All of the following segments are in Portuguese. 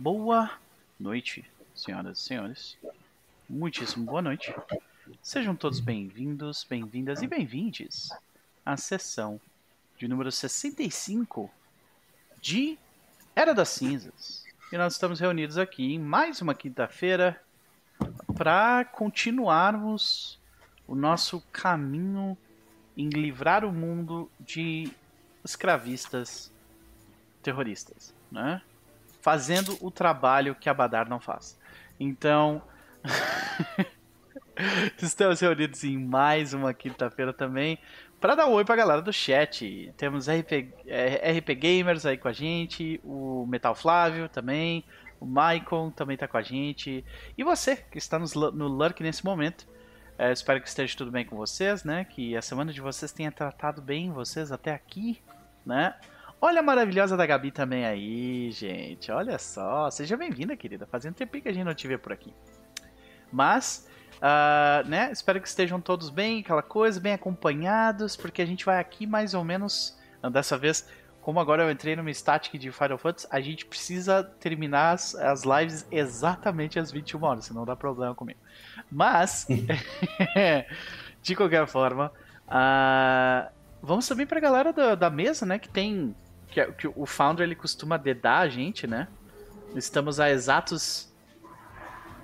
Boa noite, senhoras e senhores. Muitíssimo boa noite. Sejam todos bem-vindos, bem-vindas e bem-vindes à sessão de número 65 de Era das Cinzas. E nós estamos reunidos aqui em mais uma quinta-feira para continuarmos o nosso caminho em livrar o mundo de escravistas terroristas, né? Fazendo o trabalho que a Badar não faz. Então, estamos reunidos em mais uma quinta-feira também para dar um oi pra galera do chat. Temos RP, é, RP Gamers aí com a gente, o Metal Flávio também, o Maicon também tá com a gente. E você que está nos, no Lurk nesse momento. É, espero que esteja tudo bem com vocês, né? Que a semana de vocês tenha tratado bem vocês até aqui, né? Olha a maravilhosa da Gabi também aí, gente. Olha só. Seja bem-vinda, querida. Fazendo tempo que a gente não te vê por aqui. Mas, uh, né? Espero que estejam todos bem, aquela coisa, bem acompanhados, porque a gente vai aqui mais ou menos. Dessa vez, como agora eu entrei numa static de Final Fantasy, a gente precisa terminar as, as lives exatamente às 21 horas, senão dá problema comigo. Mas, de qualquer forma, uh, vamos também pra galera da, da mesa, né? Que tem. Que, que, o founder ele costuma dedar a gente, né? Estamos a exatos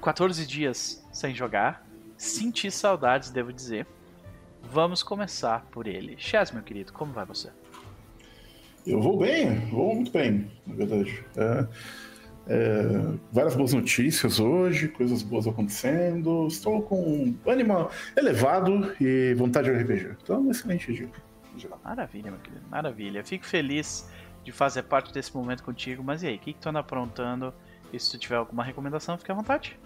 14 dias sem jogar. Senti saudades, devo dizer. Vamos começar por ele. Chaz, meu querido, como vai você? Eu vou bem, vou muito bem, na verdade. É... É, várias boas notícias hoje, coisas boas acontecendo. Estou com ânimo elevado e vontade de RPG. Então, um excelente dia. Maravilha, meu querido, maravilha. Fico feliz de fazer parte desse momento contigo. Mas e aí, o que, que tu anda aprontando? E se tu tiver alguma recomendação, fique à vontade.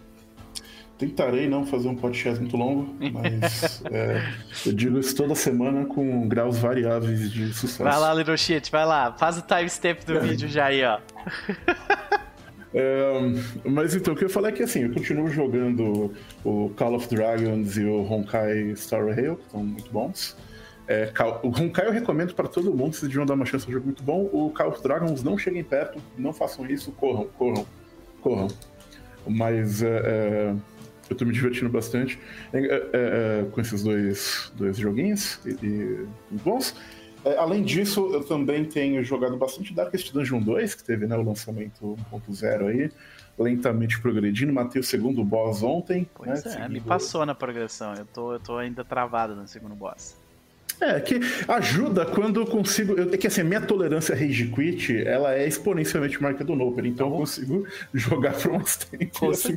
Tentarei não fazer um podcast muito longo, mas é, eu digo isso toda semana com graus variáveis de sucesso. Vai lá, Little Shit, vai lá. Faz o timestamp do é. vídeo já aí, ó. É, mas então, o que eu falei é que assim, eu continuo jogando o Call of Dragons e o Honkai Star Rail, que estão muito bons. É, o Honkai eu recomendo para todo mundo, se deviam dar uma chance, é um jogo muito bom. O Call of Dragons não cheguem perto, não façam isso, corram, corram, corram. Mas é, é eu estou me divertindo bastante é, é, com esses dois, dois joguinhos e, e bons. Além disso, eu também tenho jogado bastante Darkest Dungeon 2, que teve né, o lançamento 1.0 aí, lentamente progredindo. Matei o segundo boss ontem. Pois né, é, me passou na progressão. Eu tô, eu tô ainda travado no segundo boss. É, que ajuda quando eu consigo. Eu, é que assim, minha tolerância rage quit ela é exponencialmente maior que a do Noper, então eu consigo jogar por uns tempos. Com assim,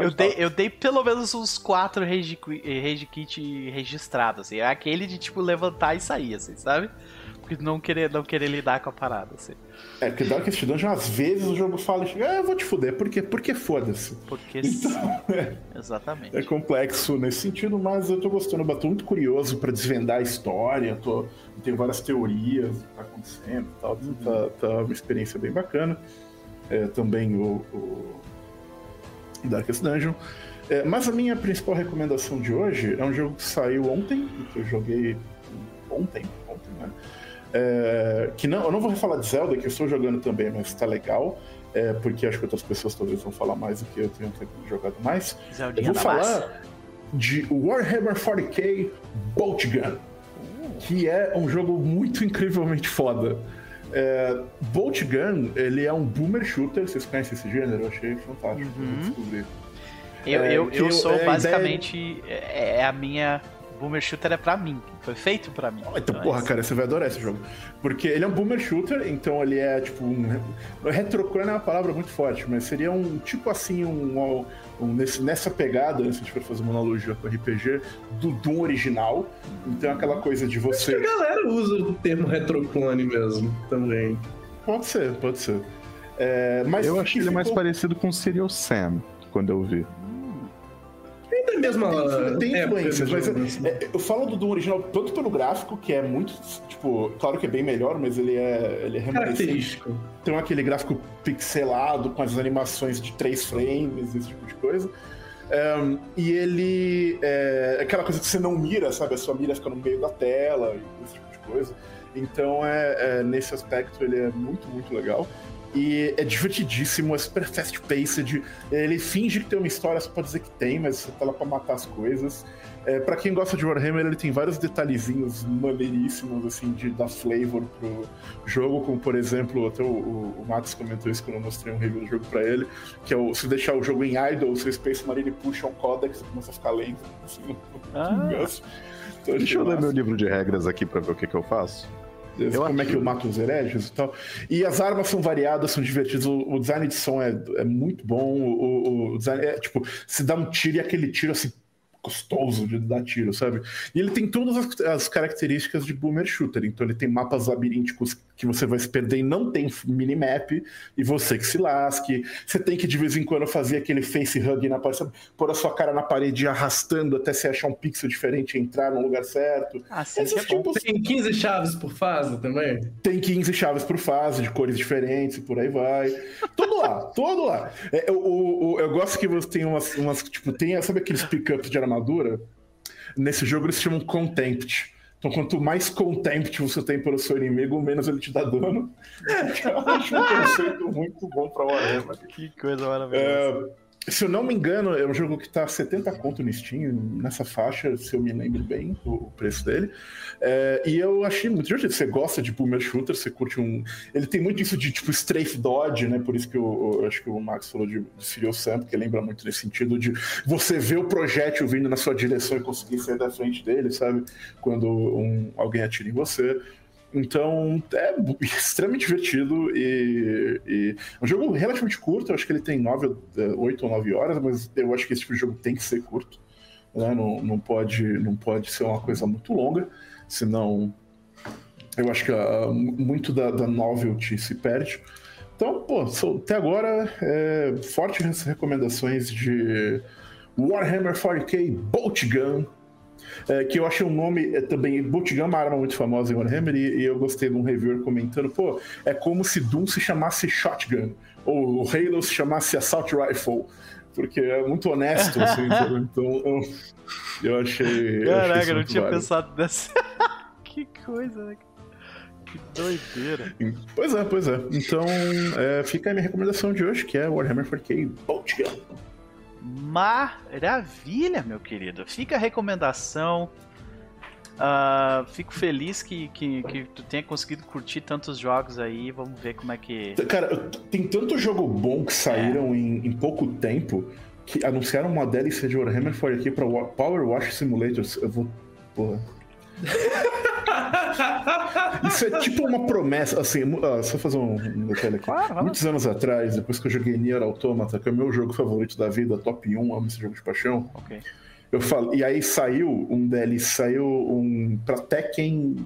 eu, dei, eu dei pelo menos uns quatro rage, rage kit registrados, assim. É aquele de tipo levantar e sair, assim, sabe? Não querer, não querer lidar com a parada, assim. É, porque Darkest Dungeon, às vezes o jogo fala, ah, eu vou te fuder. Por quê? Porque foda-se. Porque então, é, Exatamente. É complexo nesse sentido, mas eu tô gostando, eu tô muito curioso para desvendar a história, tô, tenho várias teorias do que tá acontecendo e tal. Uhum. Tá, tá, uma experiência bem bacana. É, também o, o Darkest Dungeon. É, mas a minha principal recomendação de hoje é um jogo que saiu ontem, que eu joguei ontem, ontem, né? É, que não, eu não vou falar de Zelda, que eu estou jogando também, mas tá legal. É, porque acho que outras pessoas talvez vão falar mais do que eu tenho jogado mais. Zeldinha eu vou falar massa. de Warhammer 40k Bolt Gun, que é um jogo muito incrivelmente foda. É, Bolt Gun, ele é um boomer shooter, vocês conhecem esse gênero? Eu achei fantástico uhum. descobrir. Eu, é, eu, eu sou é, basicamente. Ideia... É, é a minha Boomer Shooter é pra mim. Foi feito pra mim. então, então, porra, é cara, você vai adorar esse jogo. Porque ele é um Boomer Shooter, então ele é tipo um. Retroclone é uma palavra muito forte, mas seria um tipo assim, um. um, um nesse, nessa pegada, se a gente for fazer uma analogia com RPG, do Doom original. Então aquela coisa de você. Acho que a galera usa o termo retroclone mesmo também. Pode ser, pode ser. É, mas eu achei ele ficou... mais parecido com Serial Sam, quando eu vi tem a mesma. Tem, tem influências, mas assim. é, eu falo do Doom original tanto pelo gráfico, que é muito. Tipo, claro que é bem melhor, mas ele é, ele é Característico. Tem aquele gráfico pixelado com as animações de três frames, esse tipo de coisa. Um, e ele. É aquela coisa que você não mira, sabe? A sua mira fica no meio da tela, esse tipo de coisa. Então, é, é, nesse aspecto, ele é muito, muito legal. E é divertidíssimo, é super fast-paced. Ele finge que tem uma história só pra dizer que tem, mas você tá lá pra matar as coisas. É, para quem gosta de Warhammer, ele tem vários detalhezinhos maneiríssimos, assim, de dar flavor pro jogo, como por exemplo, até o, o, o Max comentou isso quando eu mostrei um review do jogo pra ele, que é o, se deixar o jogo em idle, o seu Space Marine puxa um codex e começa a ficar lento, assim, Ah. então, Deixa eu ler meu livro de regras aqui pra ver o que, que eu faço. Eu como é que eu mato os hereges e tal. E as armas são variadas, são divertidas. O, o design de som é, é muito bom. O, o- o design é tipo, se dá um tiro e aquele tiro assim. Gostoso de dar tiro, sabe? E ele tem todas as, as características de boomer shooter. Então ele tem mapas labirínticos que você vai se perder e não tem minimap, e você que se lasque. Você tem que de vez em quando fazer aquele face hug na parede, sabe? pôr a sua cara na parede e arrastando até você achar um pixel diferente e entrar no lugar certo. Assim Esses que é tipos Tem 15 chaves por fase também? tem 15 chaves por fase, de cores diferentes e por aí vai. Tudo lá, tudo lá. É, o- o- eu gosto que você tem umas, umas tipo, tem, sabe aqueles pickups de armadura? Nesse jogo eles chamam Contempt. Então, quanto mais Contempt você tem pelo seu inimigo, menos ele te dá dano. Eu acho um conceito muito bom pra Warhammer. Que coisa maravilhosa. É, se eu não me engano, é um jogo que tá 70 conto no Steam, nessa faixa, se eu me lembro bem, o preço dele. É, e eu achei muito divertido. Você gosta de boomer shooter, você curte um. Ele tem muito isso de tipo strafe dodge, né? Por isso que eu, eu acho que o Max falou de, de Serial Sam, porque lembra muito nesse sentido de você ver o projétil vindo na sua direção e conseguir sair da frente dele, sabe? Quando um- alguém atira em você. Então, é extremamente divertido e, e é um jogo relativamente curto. Eu acho que ele tem 9, 8 ou 9 horas, mas eu acho que esse tipo de jogo tem que ser curto. né? Não, não, pode, não pode ser uma coisa muito longa, senão eu acho que ah, muito da, da novelty se perde. Então, pô, sou- até agora, é, fortes recomendações de Warhammer 40k Bolt Gun, é, que eu achei um nome é, também. Gun é uma arma muito famosa em Warhammer, e, e eu gostei de um reviewer comentando: pô, é como se Doom se chamasse Shotgun, ou o Halo se chamasse Assault Rifle, porque é muito honesto, assim, então eu, eu achei. eu achei Caraca, eu não muito tinha válido. pensado nessa. que coisa, né? Que doideira. Pois é, pois é. Então, é, fica a minha recomendação de hoje, que é Warhammer 40k Bolt Gun. Maravilha, meu querido. Fica a recomendação. Ah, fico feliz que, que, que tu tenha conseguido curtir tantos jogos aí. Vamos ver como é que. Cara, tem tanto jogo bom que saíram em, em pouco tempo que anunciaram uma DLC de Warhammer 40k pra Wa- Power Wash Simulator. Eu vou. Porra. Isso é tipo uma promessa, assim, ah, só fazer um detalhe aqui. Claro. Muitos anos atrás, depois que eu joguei Nier Automata, que é o meu jogo favorito da vida, top 1, amo esse jogo de paixão, Ok. eu falo, e aí saiu um DLC, saiu um pra Tekken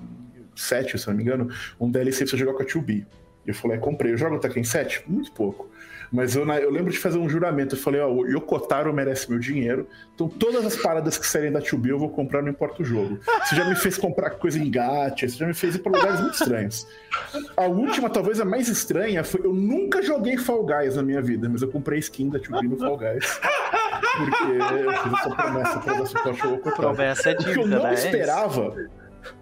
7, se não me engano, um DLC pra você jogar com a 2B. Eu falei, comprei, eu jogo Tekken 7? Muito pouco. Mas eu, eu lembro de fazer um juramento. Eu falei, ó, o Yokotaro merece meu dinheiro. Então todas as paradas que saírem da 2B eu vou comprar, não importa o jogo. Você já me fez comprar coisa em gacha, você já me fez ir pra lugares muito estranhos. A última, talvez a mais estranha, foi eu nunca joguei Fall Guys na minha vida, mas eu comprei skin da 2B no Fall Guys. Porque eu fiz essa promessa pra dar suporte ao Yokotaro. Promessa é O que eu dívida, não né? É esperava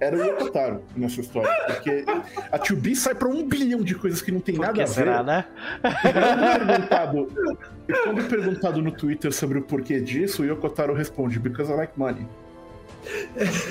era o Yokotaro nessa história. Porque a 2B sai pra um bilhão de coisas que não tem nada a ver. será, né? E quando perguntado, e quando perguntado no Twitter sobre o porquê disso, o Yokotaro responde: Because I like money.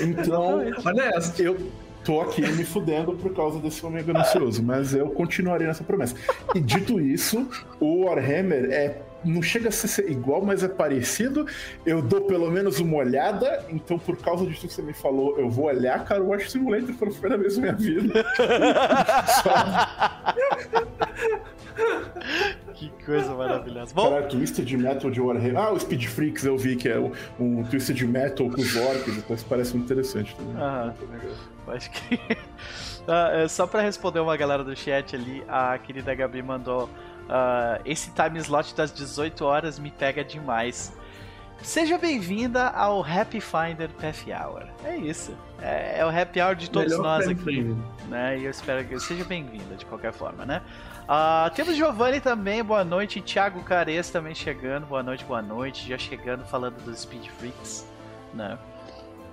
Então, Honesto. eu tô aqui me fudendo por causa desse homem ganancioso, mas eu continuarei nessa promessa. E dito isso, o Warhammer é. Não chega a ser igual, mas é parecido. Eu dou pelo menos uma olhada, então por causa disso que você me falou, eu vou olhar Car Wash Simulator pela primeira vez na minha vida. Que coisa maravilhosa. Bom, Cara, Twisted Metal de Warhammer. Ah, o Speed Freaks eu vi que é um, um Twisted Metal com os orcs, então isso parece muito interessante também. Ah, acho que. Ah, é, só pra responder uma galera do chat ali, a querida Gabi mandou. Ah, esse time slot das 18 horas me pega demais. Seja bem-vinda ao Happy Finder Path Hour. É isso. É, é o happy hour de todos Melhor nós aqui. né? E eu espero que seja bem-vinda de qualquer forma, né? Ah, temos Giovanni também, boa noite. Thiago Cares também chegando, boa noite, boa noite. Já chegando falando dos Speed Freaks, né?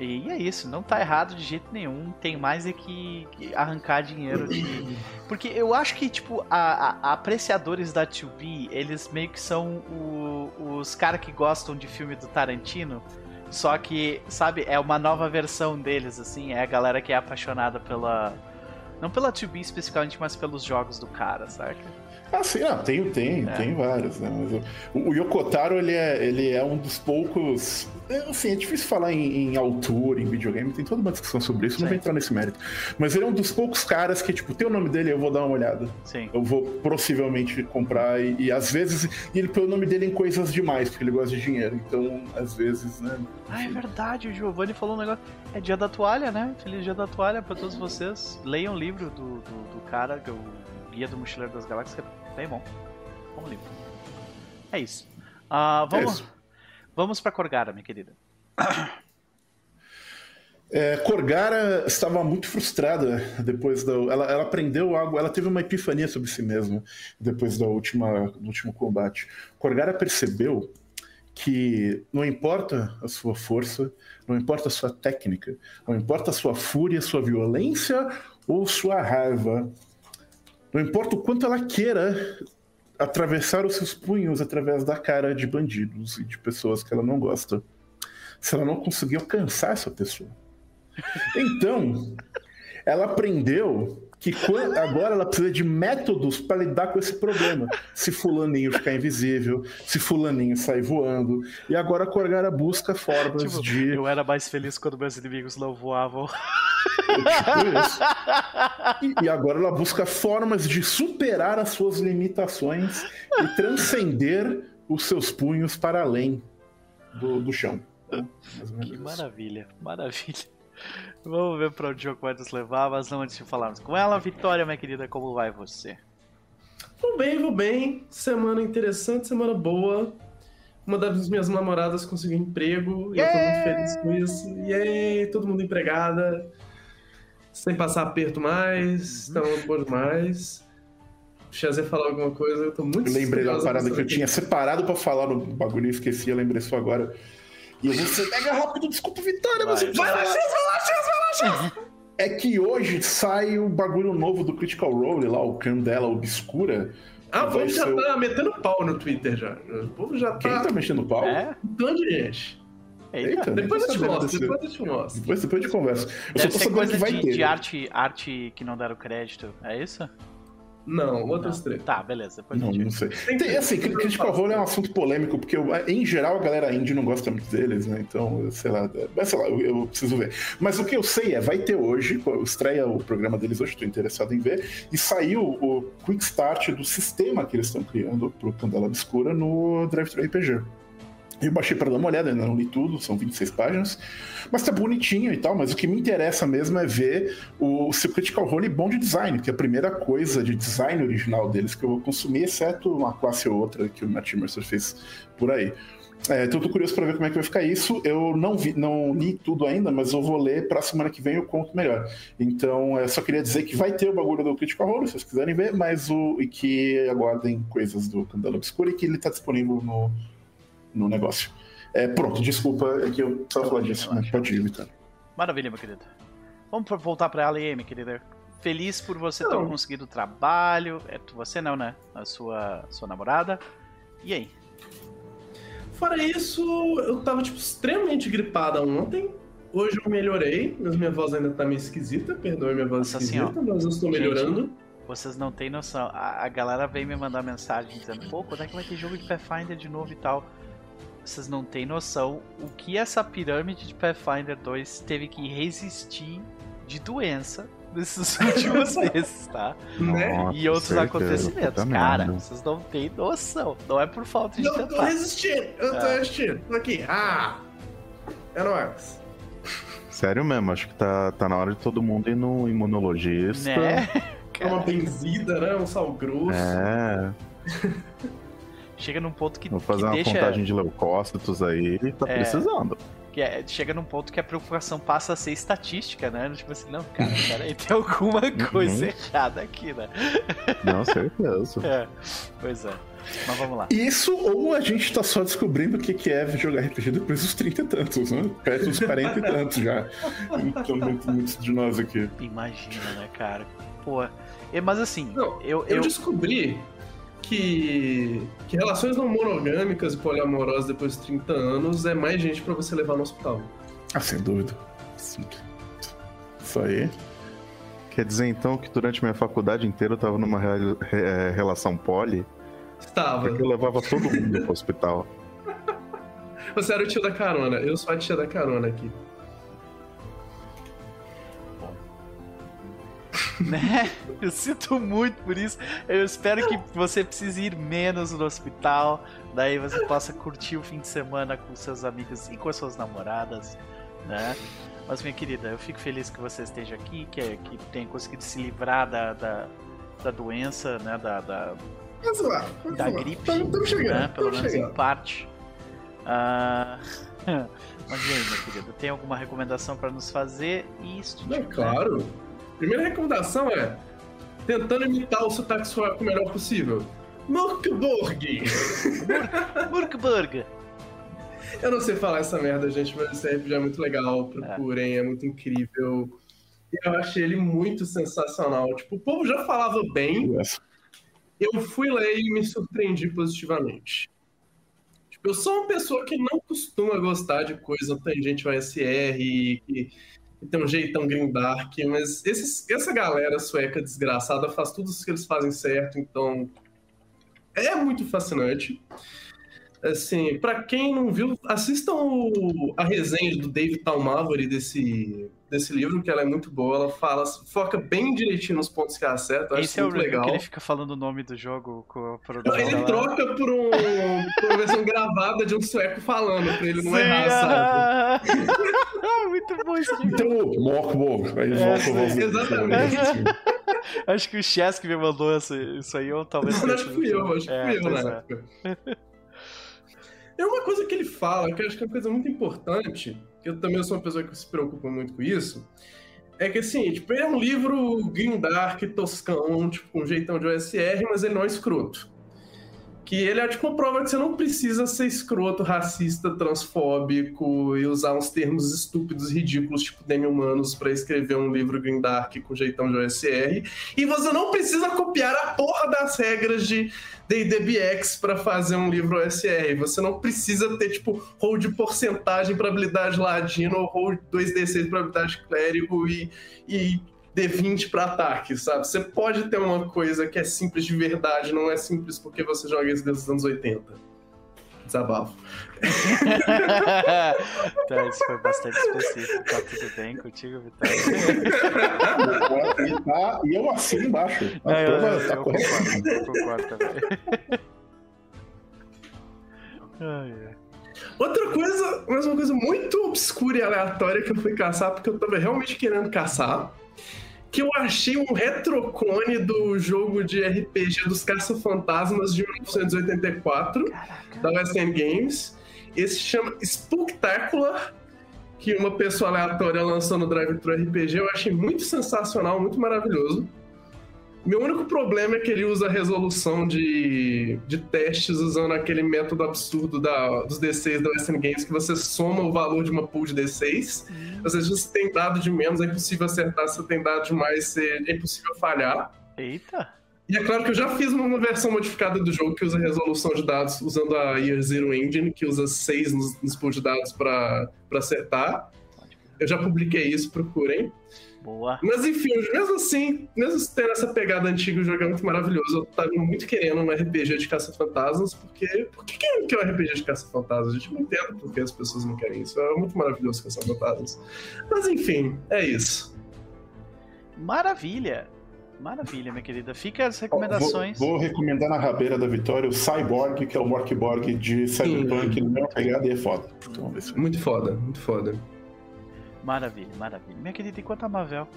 E é isso, não tá errado de jeito nenhum. Tem mais é que, arrancar dinheiro de. Porque eu acho que, tipo, a, a- apreciadores da 2B, eles meio que são o- os caras que gostam de filme do Tarantino. Só que, sabe, é uma nova versão deles, assim. É a galera que é apaixonada pela. Não pela 2B especificamente, mas pelos jogos do cara, saca? Ah, sim, ah, tem, tem, É. tem vários, né? Mas o, o Yokotaro, ele é, ele é um dos poucos. é, Assim, é difícil falar em, em autor, em videogame, tem toda uma discussão sobre isso, não Sim. vou entrar nesse mérito. Mas ele é um dos poucos caras que, tipo, tem o nome dele, eu vou dar uma olhada. Sim. Eu vou possivelmente comprar e, e às vezes. E ele põe o nome dele em coisas demais, porque ele gosta de dinheiro. Então, às vezes, né? Ah, é verdade, o Giovanni falou um negócio. É dia da toalha, né? Feliz dia da toalha pra todos vocês. Leiam o livro do, do, do cara, que é o Guia do Mochileiro das Galáxias, que é bem bom. Bom livro. É isso. É vamos, isso. vamos pra Corgara, minha querida. É, Corgara estava muito frustrada depois da. Ela, ela aprendeu algo, ela teve uma epifania sobre si mesma depois da última, do último combate. Corgara percebeu que não importa a sua força, não importa a sua técnica, não importa a sua fúria, sua violência ou sua raiva, não importa o quanto ela queira atravessar os seus punhos através da cara de bandidos e de pessoas que ela não gosta, se ela não conseguir alcançar essa pessoa. Então, ela aprendeu que agora ela precisa de métodos para lidar com esse problema. Se fulaninho ficar invisível, se fulaninho sair voando. E agora a Corgara busca formas Tipo, de. eu era mais feliz quando meus inimigos não voavam. E, e agora ela busca formas de superar as suas limitações e transcender os seus punhos para além do, do chão. Menos Que maravilha, maravilha. Vamos ver pra onde o jogo vai nos levar, mas não antes de falarmos com ela. Vitória, minha querida, como vai você? Vou bem, vou bem. Semana interessante, semana boa. Uma das minhas namoradas conseguiu emprego e eu tô muito feliz com isso. E aí, todo mundo empregada, sem passar aperto mais, Uhum. tá bom demais. O falar alguma coisa, eu tô muito Eu lembrei da parada que eu tinha separado pra falar no bagulho e esqueci, eu lembrei só agora. E eu vou ser mega rápido, desculpa, Vitória, mas Vai. vai lá, X, vai lá, X, vai lá, X. É que hoje sai o bagulho novo do Critical Role lá, o Candela Obscura. Ah, o povo já ser tá metendo pau no Twitter já. O povo já Quem tá. tá mexendo pau? É? Um tanto de gente. Eita. Eita, Depois eu te mostro, depois eu te mostro. Depois, depois de conversa. Eu Deve só tô sabendo coisa que vai de, ter. de arte, arte que não deram crédito, é isso? Não, outras Não. três. Tá, beleza, depois Não, não sei. Tem assim, cri- Critical Role é um assunto polêmico, porque eu- em geral a galera indie não gosta muito deles, né? Então, eu sei lá, é- mas sei lá, eu, eu preciso ver. Mas o que eu sei é, vai ter hoje, estreia o programa deles hoje, estou interessado em ver, e saiu o Quick Start do sistema que eles estão criando pro Candela Obscura no Drive Thru RPG. Eu baixei para dar uma olhada, ainda não li tudo, são 26 páginas. Mas tá bonitinho e tal, mas o que me interessa mesmo é ver o seu Critical Role bom de design, que é a primeira coisa de design original deles que eu vou consumir, exceto uma classe ou outra que o Matt Mercer fez por aí. É, então tô curioso para ver como é que vai ficar isso. Eu não, vi, não li tudo ainda, mas eu vou ler pra semana que vem eu conto melhor. Então, é, só queria dizer que vai ter o bagulho do Critical Role, se vocês quiserem ver, mas o e que aguardem coisas do Candela Obscura e que ele tá disponível no, no negócio. É, pronto, desculpa, é que eu precisava falar disso, né? Pode ir, Vitor. Maravilha, meu querido. Vamos voltar pra ela aí, minha querida. Feliz por você ter Não. conseguido o trabalho. É tu- você não, né? A sua, sua namorada. E aí? Fora isso, eu tava, tipo, extremamente gripada ontem. Hoje eu melhorei, mas minha voz ainda tá meio esquisita. Perdoe minha voz Nossa esquisita, senhora. mas eu estou Gente. melhorando. Vocês não têm noção. A, a galera vem me mandar mensagem dizendo, pô, quando é que vai ter jogo de Pathfinder de novo e tal? Vocês não têm noção o que essa pirâmide de Pathfinder 2 teve que resistir de doença nesses últimos meses, tá? Né? Nossa, e outros certeza, acontecimentos. Cara, vocês não têm noção. Não é por falta de Eu tô tentar. resistindo, eu tô É. resistindo. Tô aqui. Ah! Nóis. Sério mesmo, acho que tá, tá na hora de todo mundo ir no imunologista. Né? É uma benzida, né? Um sal grosso. É, Chega num ponto que, vou fazer que uma deixa. contagem de leucócitos aí, tá É. precisando. Que é- chega num ponto que a preocupação passa a ser estatística, né? Tipo assim, não, cara, peraí, tem alguma Uhum. coisa errada aqui, né? Não, certeza. É, pois é. Mas vamos lá. Isso ou a gente tá só descobrindo o que que é jogar RPG depois dos 30 e tantos, né? Perto dos 40 e tantos já. Então, muito- muitos de nós aqui. Imagina, né, cara? Pô. é, Mas assim, Não, eu, Eu eu, descobri que, que relações não monogâmicas e poliamorosas depois de 30 anos é mais gente pra você levar no hospital. Ah, sem dúvida. Sim. Isso aí. Quer dizer então que durante minha faculdade inteira eu tava numa real- re- é, relação poli, Estava. porque eu levava todo mundo pro hospital. Você era o tio da carona. Eu sou a tia da carona aqui. né? Eu sinto muito por isso. Eu espero que você precise ir menos no hospital. Daí você possa curtir o fim de semana com seus amigos e com as suas namoradas, né? Mas, minha querida, eu fico feliz que você esteja aqui, que, que tenha conseguido se livrar da, da, da doença, né? Da, da, Vamos lá. Vamos da lá. gripe, Estamos chegando. né? Pelo menos chegando. em parte. Ah, Mas e aí, minha querida, tem alguma recomendação para nos fazer? Isso, Não, claro. Primeira recomendação é tentando imitar o sotaque sueco o melhor possível. Mörkborg. Murkburg! Eu não sei falar essa merda, gente, mas esse RPG é muito legal. Procurem, é, muito incrível. E eu achei ele muito sensacional. Tipo, o povo já falava bem. Eu fui ler e me surpreendi positivamente. Tipo, eu sou uma pessoa que não costuma gostar de coisa tangente OSR e que, que tem um jeitão grindark, mas esses, essa galera sueca desgraçada faz tudo isso que eles fazem certo, então é muito fascinante. Assim, pra quem não viu, assistam o- a resenha do David Talmavory desse, desse livro, que ela é muito boa. Ela fala, foca bem direitinho nos pontos que ela acerta. Acho Esse é o legal. que ele fica falando o nome do jogo com a produção. ele lá. troca por, um, por uma versão gravada de um sueco falando, pra ele não Sim, errar, sabe? Muito bom esse review. Então, Mockborg. Aí É, volta o sim, exatamente. Acho que o Chess que me mandou essa- isso aí, ou talvez. Não, acho que fui eu, acho que É, fui eu na é. época. É uma coisa que ele fala, que eu acho que é uma coisa muito importante, que eu também sou uma pessoa que se preocupa muito com isso, é que assim, tipo, é um livro grindark, toscão, tipo, com um jeitão de OSR, mas ele não é escroto. Que ele é tipo uma prova que você não precisa ser escroto, racista, transfóbico e usar uns termos estúpidos, ridículos, tipo demi-humanos, pra escrever um livro grindark com jeitão de OSR. E você não precisa copiar a porra das regras de D&DBX pra fazer um livro OSR. Você não precisa ter, tipo, roll de porcentagem pra habilidade ladino ou roll 2D6 pra habilidade clérigo e, e D20 pra ataque, sabe? Você pode ter uma coisa que é simples de verdade, não é simples porque você joga isso desde os anos 80. Desabafo. tá, isso foi bastante específico. Tá tudo bem contigo, Vitória? E, tá, e eu assino embaixo. É, eu, eu, tá eu concordo, eu concordo também. Ai, ai. Outra coisa, mais uma coisa muito obscura e aleatória que eu fui caçar, porque eu tava realmente querendo caçar, que eu achei um retroclone do jogo de RPG dos Caça-Fantasmas de 1984, da West End Games. Esse chama Spooktacular, que uma pessoa aleatória lançou no Drive Thru RPG. Eu achei muito sensacional, muito maravilhoso. Meu único problema é que ele usa a resolução de, de testes usando aquele método absurdo da, dos D6 da Western Games, que você soma o valor de uma pool de D6. Ou seja, se você tem dado de menos, é impossível acertar. Se você tem dado de mais, é é impossível falhar. Eita! E é claro que eu já fiz uma versão modificada do jogo que usa resolução de dados usando a Year Zero Engine, que usa 6 nos, nos pools de dados para acertar. Eu já publiquei isso, procurem. Boa. Mas enfim, mesmo assim, mesmo tendo essa pegada antiga, o jogo é muito maravilhoso. Eu tava muito querendo um RPG de caça-fantasmas, porque. Por que quem não quer um RPG de caça-fantasmas? A gente não entende por que as pessoas não querem isso. É muito maravilhoso caça-fantasmas. Mas enfim, é isso. Maravilha! Maravilha, minha querida. Fica as recomendações. Vou, vou recomendar na rabeira da Vitória o Cyborg, que é o Morkborg de Cyberpunk, na mesma pegada e é foda. Então, vamos ver se- Muito foda, muito foda. Maravilha, maravilha. Minha querida, enquanto a Mavel.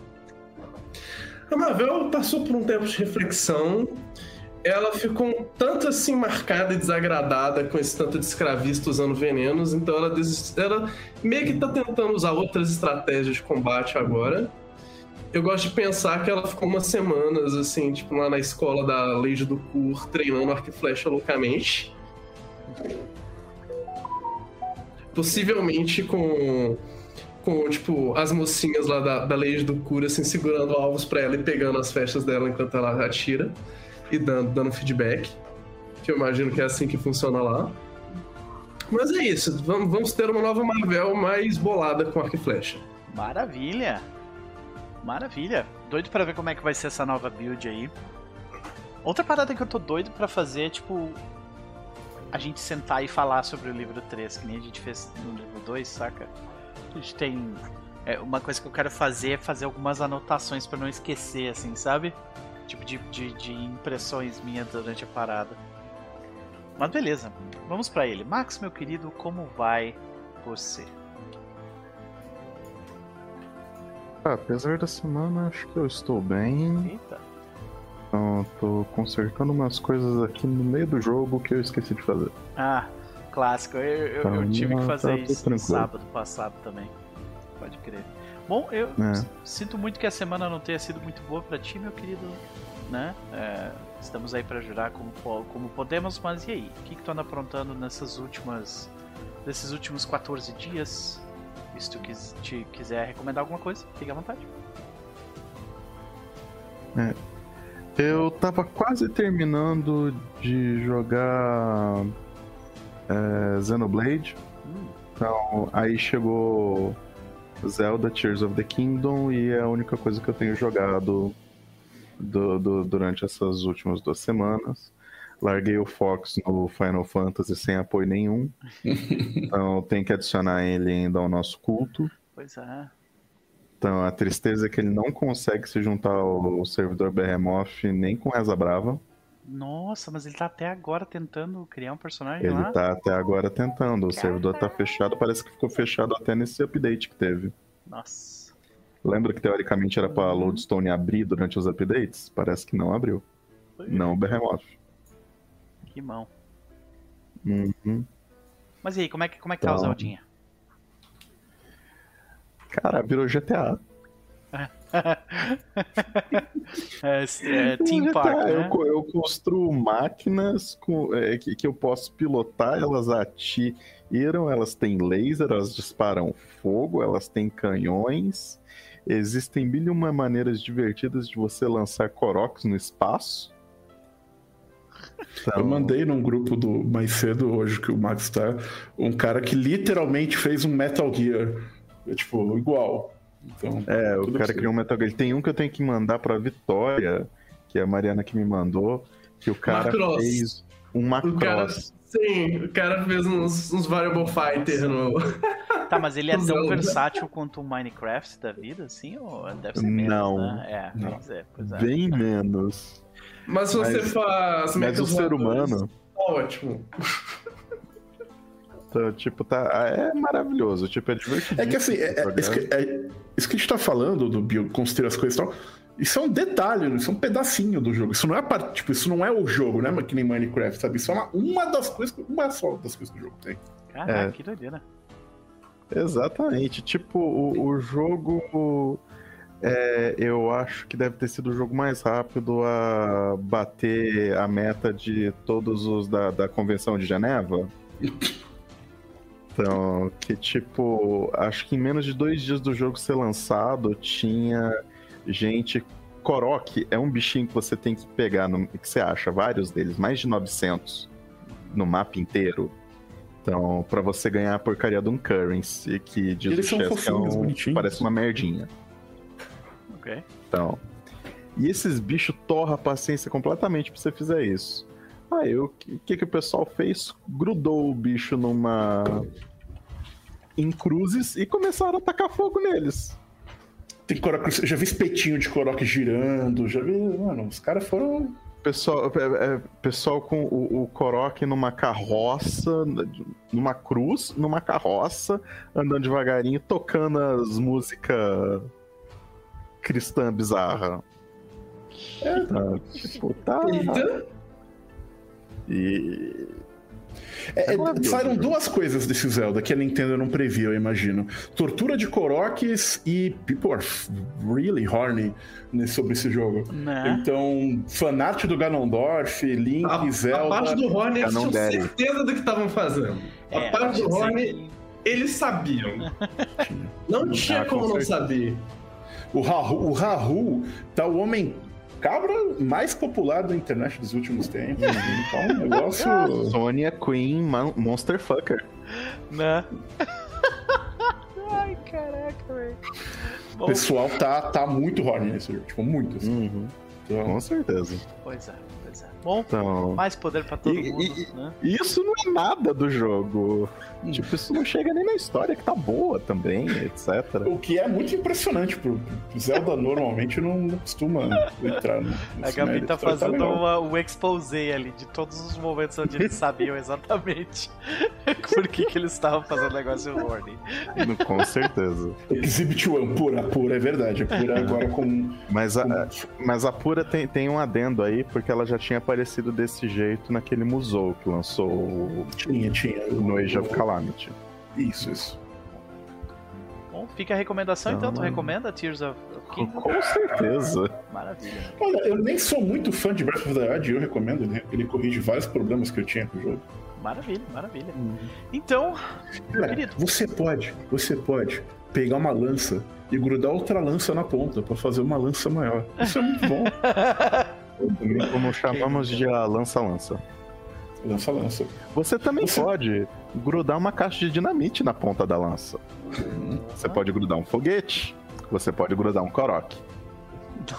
A Marvel passou por um tempo de reflexão. Ela ficou um tanto assim marcada e desagradada com esse tanto de escravista usando venenos, então ela, desis- ela meio que tá tentando usar outras estratégias de combate agora. Eu gosto de pensar que ela ficou umas semanas, assim, tipo, lá na escola da Lady do Cur, treinando arco e flecha loucamente. Possivelmente com, com tipo, as mocinhas lá da, da Lady do Cur, assim, segurando alvos pra ela e pegando as flechas dela enquanto ela atira e dando, dando feedback. Que eu imagino que é assim que funciona lá. Mas é isso, vamos, vamos ter uma nova Marvel mais bolada com arco e flecha. Maravilha! Maravilha! Doido pra ver como é que vai ser essa nova build aí. Outra parada que eu tô doido pra fazer é, tipo, a gente sentar e falar sobre o livro 3, que nem a gente fez no livro 2, saca? A gente tem. É, uma coisa que eu quero fazer é fazer algumas anotações pra não esquecer, assim, sabe? Tipo de, de, de impressões minhas durante a parada. Mas beleza, vamos pra ele. Max, meu querido, como vai você? Ah, apesar da semana, acho que eu estou bem. Eita. Então, tô consertando umas coisas aqui no meio do jogo que eu esqueci de fazer. Ah, clássico. Eu, eu, eu Tá, tive que tá fazer tudo isso no tranquilo. sábado passado também. Pode crer. Bom, eu É. sinto muito que a semana não tenha sido muito boa pra ti, meu querido. Né? É, estamos aí pra jurar como, como podemos, mas e aí? O que, que tu anda aprontando nessas últimas. nesses últimos 14 dias? E se tu quis, te quiser recomendar alguma coisa, fique à vontade. Eu tava quase terminando de jogar é, Xenoblade. Hum, Então, aí chegou Zelda Tears of the Kingdom e é a única coisa que eu tenho jogado do- do- durante essas últimas duas semanas. Larguei o Fox no Final Fantasy sem apoio nenhum. então tem que adicionar ele ainda ao nosso culto. pois é. Então a tristeza é que ele não consegue se juntar ao servidor Behemoth nem com Reza Brava. Nossa, mas ele tá até agora tentando criar um personagem Ele lá. tá até agora tentando. O servidor tá fechado, parece que ficou fechado até nesse update que teve. Nossa. Lembra que teoricamente era pra Lodestone abrir durante os updates? Parece que não abriu. Não o Behemoth. Que mão. Uhum. Mas e aí, como é que, como é que tá o Então. Zeldinha? Cara, virou GTA. é, é, Team GTA, Park, né? eu, eu construo máquinas com, é, que, que eu posso pilotar, elas atiram, elas têm laser, elas disparam fogo, elas têm canhões. Existem mil e uma maneiras divertidas de você lançar Koroks no espaço. Então, Eu mandei num grupo do mais cedo hoje que o Max tá, um cara que literalmente fez um Metal Gear. É, tipo, igual. Então, É, o tudo cara criou um Metal Gear. Tem um que eu tenho que mandar pra Vitória, que é a Mariana que me mandou, que o cara Macross. fez um O cara, Macross. sim, o cara fez uns, uns Variable Fighter no. Tá, mas ele é tão Zelda. versátil quanto o Minecraft da vida, assim? Ou deve ser menos, Não. né? É, Não. pois é, pois é. Bem menos. Mas se você Mas- faz. Mas o ser humano, tá Ótimo. Tá, tipo, tá, é maravilhoso. Tipo, é divertido. É que assim, é, é- isso, que, é- isso que a gente tá falando do Bill construir as coisas e tal, isso é um detalhe, isso é um pedacinho do jogo. Isso não é a parte, tipo, isso não é o jogo, né? Que nem Minecraft, sabe? Isso é uma, uma das coisas, uma só das coisas que o jogo tem. Caraca, É. que doideira. Exatamente. Tipo, o, o jogo. é, eu acho que deve ter sido o jogo mais rápido a bater a meta de todos os da, da Convenção de Geneva. Então, que tipo, acho que em menos de dois dias do jogo ser lançado, tinha gente. Korok é um bichinho que você tem que pegar, no, que você acha vários deles, mais de 900 no mapa inteiro. Então, pra você ganhar a porcaria de um currency, que diz Eles o que é um- bonitinhos. parece uma merdinha. Ok. Então, e esses bichos torram a paciência completamente pra você fizer isso. Aí, o que, que, o pessoal fez? Grudou o bicho numa. em cruzes e começaram a atacar fogo neles. Tem eu já vi espetinho de Korok girando, já vi. Mano, os caras foram. Pessoal, é, é, pessoal com o, o Korok numa carroça, numa cruz, numa carroça, andando devagarinho, tocando as músicas cristã bizarra. Tá, tipo, tá. Eita. E. É, é, saíram duas coisas desse Zelda que a Nintendo não previa, eu imagino. Tortura de Koroks e people are really horny sobre esse jogo. Né? Então, fanart do Ganondorf, Link, a, Zelda... A parte do Horny, eles tinham certeza do que estavam fazendo. É, a parte do Horny, eles sabiam. não tinha ah, como não saber. O Rahu, o Rahu tá o homem cabra mais popular da internet dos últimos tempos. Então, um negócio. Sônia Queen Monster Fucker. Né? Ai, caraca, velho. O pessoal tá, tá muito horny nesse jogo, tipo, muito. Assim. Uhum. Então... Com certeza. Pois é. Bom, então, mais poder para todo e, mundo. E, né? Isso não é nada do jogo. Hum. Tipo, isso não chega nem na história que tá boa também, etc. O que é muito impressionante pro Zelda normalmente não costuma entrar no. A Gabi tá fazendo uma, um expose ali de todos os momentos onde eles sabiam exatamente por que, que eles estavam fazendo negócio warning. Com certeza. Exhibit One, pura, pura, é verdade. É pura agora com. Mas a, mas a pura tem, tem um adendo aí, porque ela já tinha aparecido desse jeito naquele museu que lançou o. Tinha, tinha. No Age of Calamity. Isso, isso. Bom, fica a recomendação então, tu recomenda Tears of Kingdom? Com certeza. Maravilha. Olha, eu nem sou muito fã de Breath of the Wild, eu recomendo, ele, ele corrige vários problemas que eu tinha com o jogo. Maravilha, maravilha. Uhum. Então, Cara, querido. Você pode, você pode pegar uma lança e grudar outra lança na ponta para fazer uma lança maior. Isso é muito bom. Como chamamos de a lança-lança. Lança-lança. Você também Você... pode grudar uma caixa de dinamite na ponta da lança. Você pode grudar um foguete. Você pode grudar um coroque.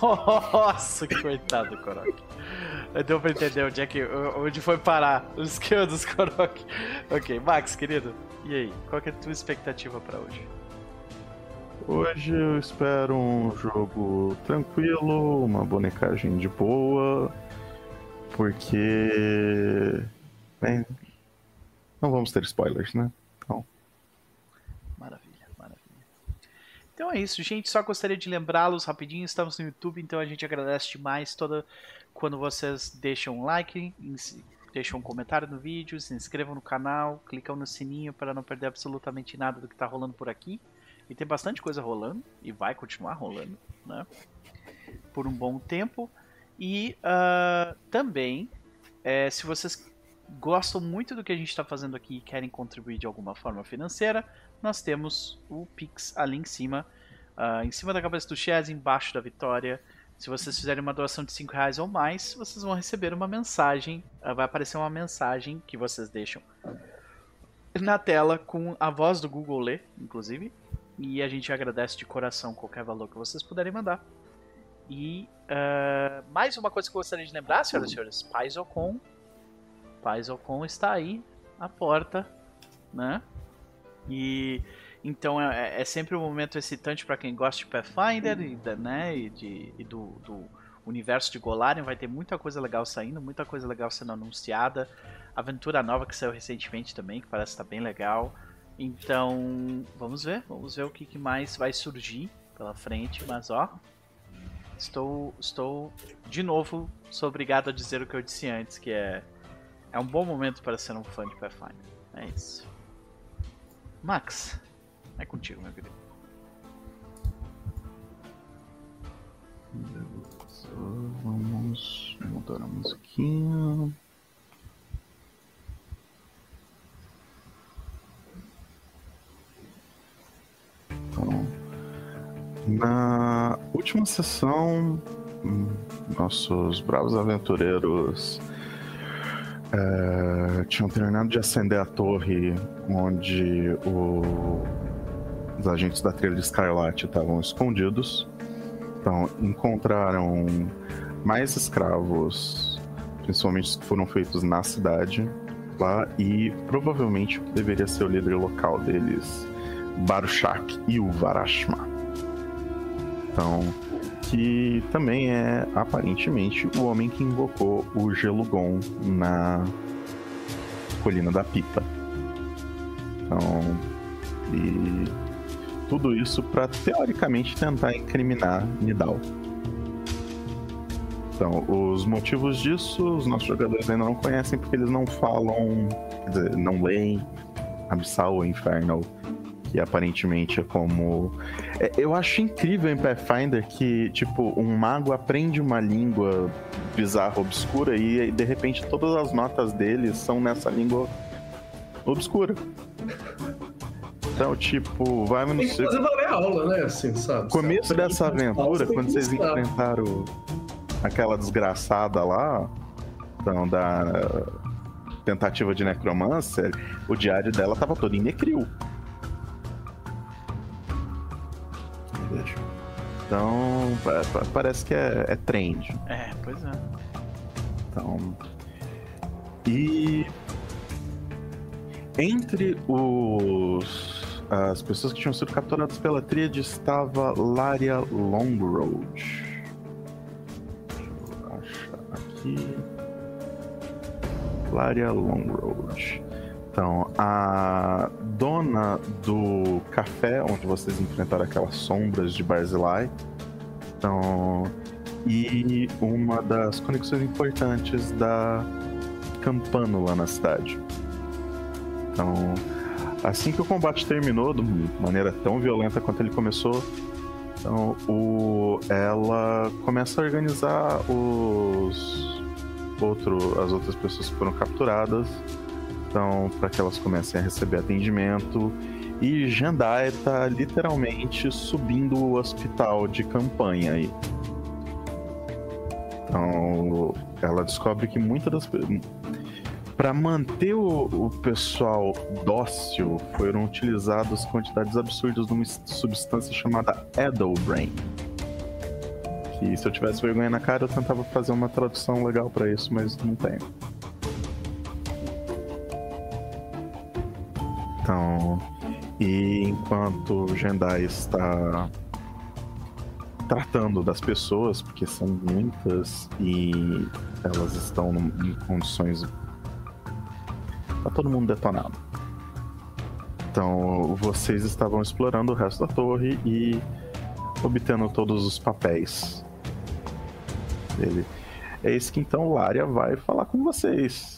Nossa, que coitado do coroque. Deu pra entender onde é que. onde foi parar o esquema dos coroque. Ok, Max, querido. E aí, qual é a tua expectativa para hoje? Hoje eu espero um jogo tranquilo, uma bonecagem de boa, porque. Bem, não vamos ter spoilers, né? Então. Maravilha, maravilha. Então é isso, gente. Só gostaria de lembrá-los rapidinho. Estamos no YouTube, então a gente agradece demais toda quando vocês deixam um like, deixam um comentário no vídeo, se inscrevam no canal, clicam no sininho para não perder absolutamente nada do que está rolando por aqui. E tem bastante coisa rolando, e vai continuar rolando, né? Por um bom tempo. E uh, também, é, se vocês gostam muito do que a gente está fazendo aqui e querem contribuir de alguma forma financeira, nós temos o Pix ali em cima, uh, em cima da cabeça do Chaz, embaixo da vitória. Se vocês fizerem uma doação de 5 reais ou mais, vocês vão receber uma mensagem. Uh, vai aparecer uma mensagem que vocês deixam na tela com a voz do Google ler, inclusive. E a gente agradece de coração qualquer valor que vocês puderem mandar. E uh, mais uma coisa que eu gostaria de lembrar, senhoras e senhores: Paisocon. Paisocon está aí à porta, né? E então é, é sempre um momento excitante para quem gosta de Pathfinder e, né, e, de, e do, do, universo de Golarion. Vai ter muita coisa legal saindo, muita coisa legal sendo anunciada. Aventura nova que saiu recentemente também, que parece estar bem legal. Então, vamos ver, vamos ver o que, que mais vai surgir pela frente, mas ó, estou, estou de novo, sou obrigado a dizer o que eu disse antes, que é é um bom momento para ser um fã de Pathfinder. É isso. Max, é contigo, meu querido. Vamos mudar a musiquinha. Então, na última sessão, nossos bravos aventureiros é, tinham terminado de acender a torre onde o... os agentes da trilha de Scarlet estavam escondidos. Então, encontraram mais escravos, principalmente os que foram feitos na cidade, lá, e provavelmente o que deveria ser o líder local deles Baruchak e o Varashma. Então, que também é aparentemente o homem que invocou o Gelugon na Colina da Pipa. Então, e tudo isso para teoricamente tentar incriminar Nidal. Então, os motivos disso os nossos jogadores ainda não conhecem porque eles não falam não leem, Abissal ou Infernal, que aparentemente é como. É, eu acho incrível em Pathfinder que, tipo, um mago aprende uma língua bizarra, obscura, e de repente todas as notas dele são nessa língua obscura. Então, tipo, vai no. Tem que fazer valer a aula, né? Assim, sabe? Começo Aprende dessa aventura, quando vocês enfrentaram aquela desgraçada lá, então, da tentativa de necromancer, o diário dela tava todo em necril. Verdade. Então, pa- pa- parece que é, é trend. É, pois é. Então. E. Entre os. As pessoas que tinham sido capturadas pela tríade estava Laria Longroad. Deixa eu achar aqui. Laria Longroad. Então, a dona do café onde vocês enfrentaram aquelas sombras de Barzilai. Então, e uma das conexões importantes da Campânula na cidade. Então, assim que o combate terminou, de maneira tão violenta quanto ele começou, então, o, ela começa a organizar os outro, as outras pessoas que foram capturadas, então para que elas comecem a receber atendimento. E Jandai tá literalmente subindo o hospital de campanha aí. Então, ela descobre que muitas das para manter o, o pessoal dócil, foram utilizadas quantidades absurdas de uma substância chamada Edelbrain. Que se eu tivesse vergonha na cara, eu tentava fazer uma tradução legal para isso, mas não tenho. Então, e enquanto o Jendai está tratando das pessoas, porque são muitas e elas estão em condições. Tá todo mundo detonado. Então, vocês estavam explorando o resto da torre e obtendo todos os papéis. É isso que então Lária vai falar com vocês.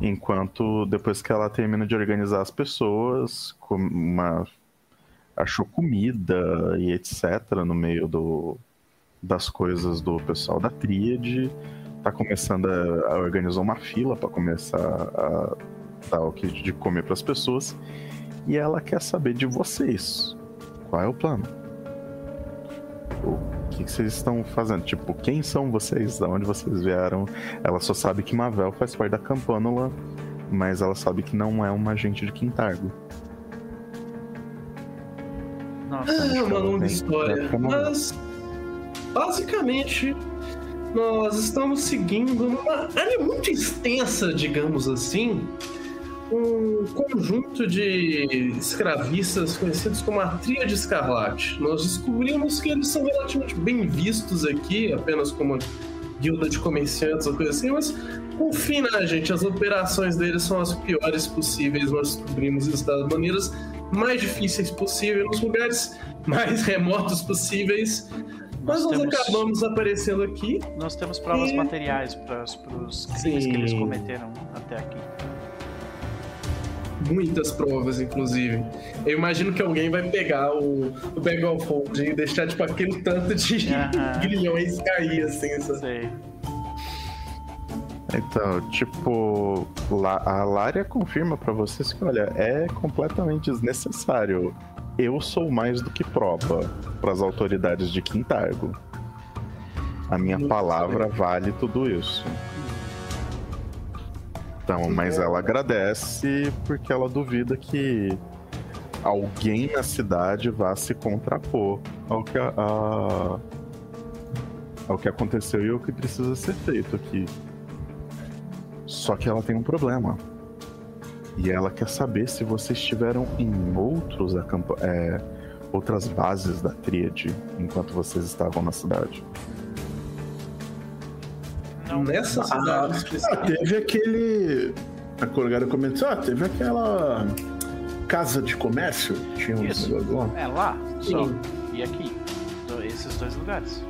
Enquanto, depois que ela termina de organizar as pessoas, uma achou comida e etc no meio do, das coisas do pessoal da tríade. Tá começando a, a organizar uma fila para começar a dar o que de comer para as pessoas. E ela quer saber de vocês. Qual é o plano? O que, que vocês estão fazendo? Tipo, quem são vocês? Da onde vocês vieram? Ela só sabe que Mavel faz parte da Campânula, mas ela sabe que não é uma agente de Quintargo. Nossa, É uma longa história. é como- Mas, basicamente, nós estamos seguindo uma área muito extensa, digamos assim, um conjunto de escravistas conhecidos como a Tríade Escarlate. Nós descobrimos que eles são relativamente bem vistos aqui, apenas como guilda de comerciantes ou coisa assim, mas confie na gente, as operações deles são as piores possíveis. Nós descobrimos isso das maneiras mais difíceis possíveis, nos lugares mais remotos possíveis. Mas Nós nós temos- acabamos aparecendo aqui. Nós temos provas E- materiais para os crimes que eles Sim. cometeram até aqui. Muitas provas, inclusive. Eu imagino que alguém vai pegar o, o Bag of Holding e deixar, tipo, aquele tanto de Aham. grilhões cair, assim? Sei. Então, tipo, lá- a Lária confirma pra vocês que, olha, é completamente desnecessário. Eu sou mais do que prova pras autoridades de Quintargo. A minha Muito palavra vale tudo isso. Então, mas ela agradece porque ela duvida que alguém na cidade vá se contrapor ao que, a- a- ao que aconteceu e ao que precisa ser feito aqui. Só que ela tem um problema. E ela quer saber se vocês estiveram em outros acampa é, outras bases da Tríade enquanto vocês estavam na cidade. Não, Nessa Ah, cidade ah, teve aquele. A Corgara comentou, ah, teve aquela casa de comércio, tinha uns Isso. lá. É lá, só. Sim. E aqui. Esses dois lugares.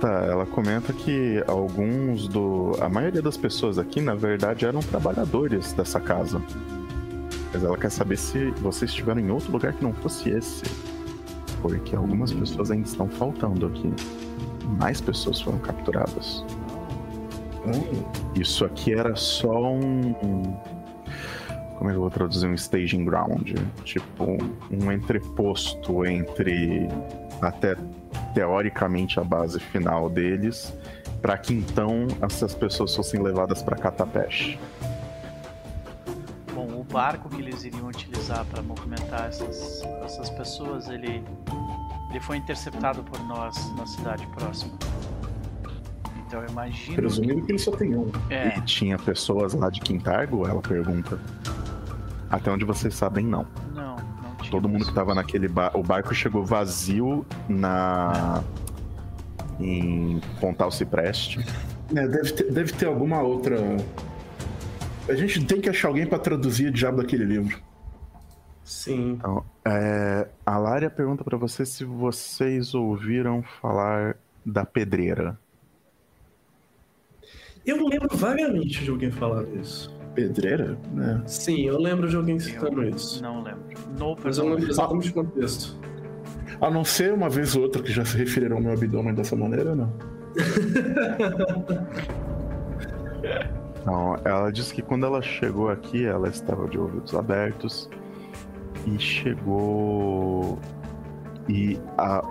comenta, ela comenta que alguns do, a maioria das pessoas aqui, na verdade, eram trabalhadores dessa casa. Mas ela quer saber se vocês estiveram em outro lugar que não fosse esse, porque algumas pessoas ainda estão faltando aqui. Mais pessoas foram capturadas. Isso aqui era só um. Como é que eu vou traduzir um staging ground? Tipo, um entreposto entre até teoricamente a base final deles, para que então essas pessoas fossem levadas para Catapesh. Bom, o barco que eles iriam utilizar para movimentar essas, essas pessoas, ele, ele foi interceptado por nós na cidade próxima. Então eu imagino. Presumindo que ele só tem um. É, E tinha pessoas lá de Quintargo? Ela pergunta. Até onde vocês sabem, não. não, não tinha. Todo mundo que tava naquele bar. O barco chegou vazio na. em Pontal Cipreste. É, deve, ter, deve ter alguma outra. A gente tem que achar alguém pra traduzir o diabo daquele livro. Sim. Então, é, a Lária pergunta pra vocês se vocês ouviram falar da pedreira. Eu lembro vagamente de alguém falar isso. Pedreira? né? Sim, eu lembro de alguém citando isso. Não lembro. No, Mas eu não lembro não. exatamente o contexto. A não ser uma vez ou outra que já se referiram ao meu abdômen dessa maneira, não. Então, ela disse que quando ela chegou aqui, ela estava de ouvidos abertos e chegou. E a-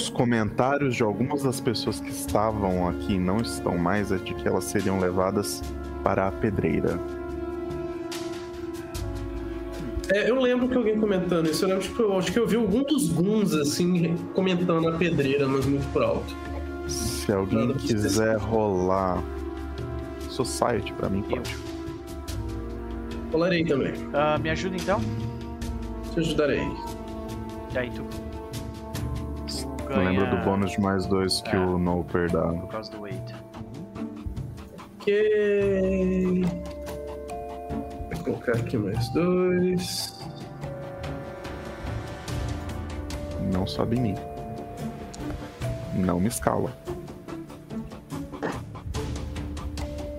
os comentários de algumas das pessoas que estavam aqui e não estão mais é de que elas seriam levadas para a pedreira. É, eu lembro que alguém comentando isso. Eu lembro que eu, acho que eu vi algum dos guns, assim, comentando a pedreira, mas muito por alto. Se alguém Nada quiser rolar Society, pra mim pode. Falarei também. Ah, me ajuda então? Te ajudarei. E aí tu. Eu lembro ganha do bônus de mais dois que É. o Noper dá. Por causa do weight. Ok. Vou colocar aqui mais dois. Não sobe em mim. Não me escala.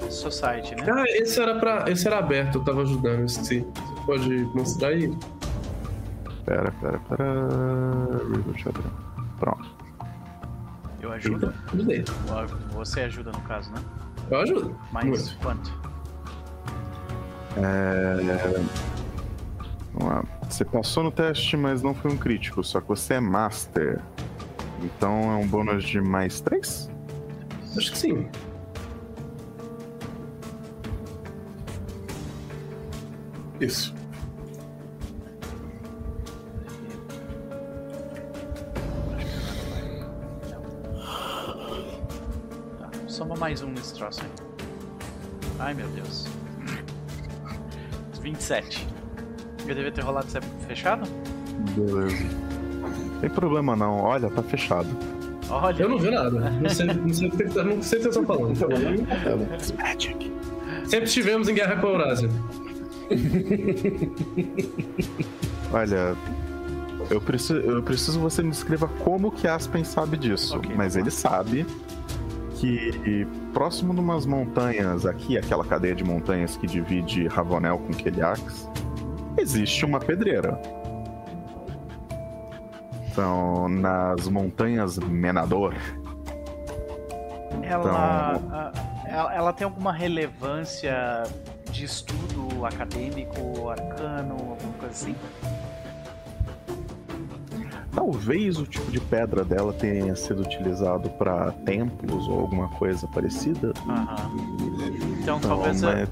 Society, né? Ah, esse era para, esse era aberto, eu tava ajudando. Você pode mostrar aí? Pera, pera, pera. River Shadow. Pronto. Eu ajudo? Ajudei. Você ajuda no caso, né? Eu ajudo. Mas Muito. quanto? É... Vamos lá. Você passou no teste, mas não foi um crítico. Só que você é Master. Então é um bônus de mais três? Acho que sim. Isso. Soma mais um nesse troço aí. Ai meu Deus. 27. Eu devia ter rolado isso fechado? Beleza. Tem problema não. Olha, tá fechado. Olha. Eu não vi nada. Não sei, não sei, o que tá- não sei o que vocês estão falando. Magic. Sempre estivemos em guerra com a Eurásia. Olha, eu preciso, eu preciso que você me descreva como que Aspen sabe disso. Ok, mas lá. ele sabe que próximo de umas montanhas aqui, aquela cadeia de montanhas que divide Ravenel com Keliax, existe uma pedreira. Então, nas montanhas Menador, Ela, Então- a- ela, ela tem alguma relevância de estudo acadêmico, arcano, alguma coisa assim? Talvez o tipo de pedra dela tenha sido utilizado para templos ou alguma coisa parecida. Aham. Então, Então, talvez, mas-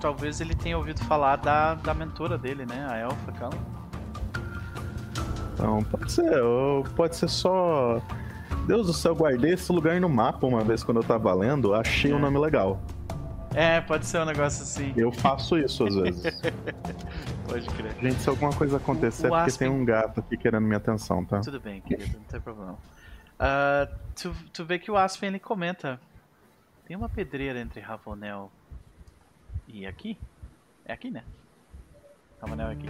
talvez ele tenha ouvido falar da, da mentora dele, né? A elfa, aquela. Então, pode ser, ou pode ser só. Deus do céu, guardei esse lugar no mapa uma vez quando eu tava lendo, achei um É. nome legal. É, pode ser um negócio assim. Eu faço isso às vezes. Pode crer. Gente, se alguma coisa acontecer, O é porque Aspen- tem um gato aqui querendo minha atenção, tá? Tudo bem, querido, não tem problema. Ah, tu, tu vê que o Aspen ele comenta: tem uma pedreira entre Ravenel e aqui? É aqui, né? Ravenel é aqui.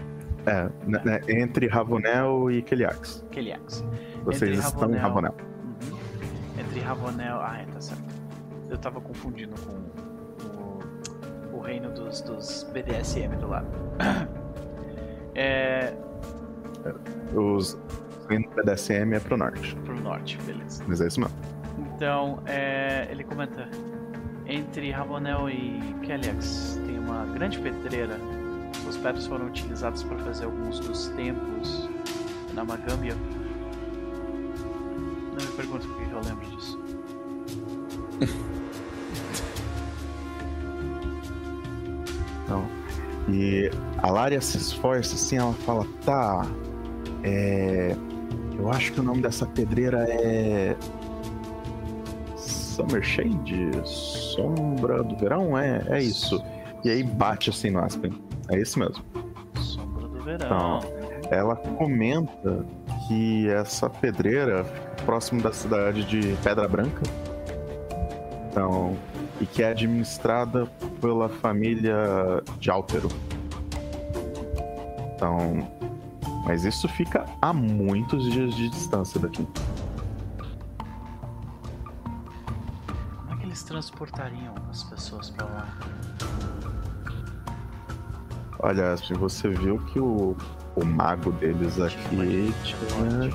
É, né, né, entre Ravenel e Keliax. Keliax. Vocês Entre estão em. Ravenel. Uhum. entre Ravenel. Ah, é, tá certo. Eu tava confundindo com o, o reino dos, dos BDSM do lado. É, Os o BDSM é pro norte. pro norte, beleza. Mas é isso mesmo. Então, é, ele comenta: entre Ramonel e Kelliax tem uma grande pedreira. Os pedras foram utilizados para fazer alguns dos templos na Magâmbia. Não me pergunto por que eu lembro disso. Então, e a Lária se esforça assim, ela fala, tá. É. Eu acho que o nome dessa pedreira é. Summer Shade? Sombra do verão? É, é isso. E aí bate assim no Aspen. É isso mesmo. Sombra do verão. Então, ela comenta que essa pedreira fica próximo da cidade de Pedra Branca. Então, e que é administrada pela família de Áltero. Então, mas isso fica a muitos dias de distância daqui. Como é que eles transportariam as pessoas pra lá? Olha, Aspen, você viu que o, o mago deles aqui tinha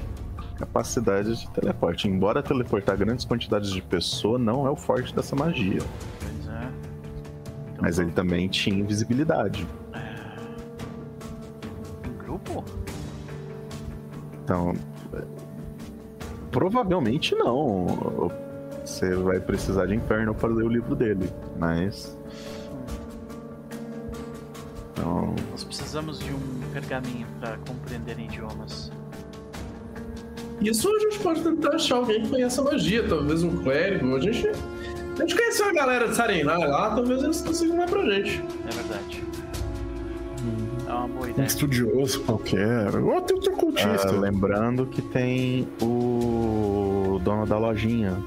capacidade de teleporte. Embora teleportar grandes quantidades de pessoa não é o forte dessa magia. Pois é. Então, Mas ele também tinha invisibilidade. Em grupo? Então, provavelmente não. Você vai precisar de inferno para ler o livro dele. Mas. Então, Nós precisamos de um pergaminho pra compreender idiomas. Isso a gente pode tentar achar alguém que conheça magia, talvez um clérigo. A gente, a gente conhece uma galera de Sarenai lá, talvez eles consigam dar pra gente. É verdade. É uma boa Um ideia. estudioso qualquer. Ou até outro ah, cultista. lembrando que tem o dono da lojinha.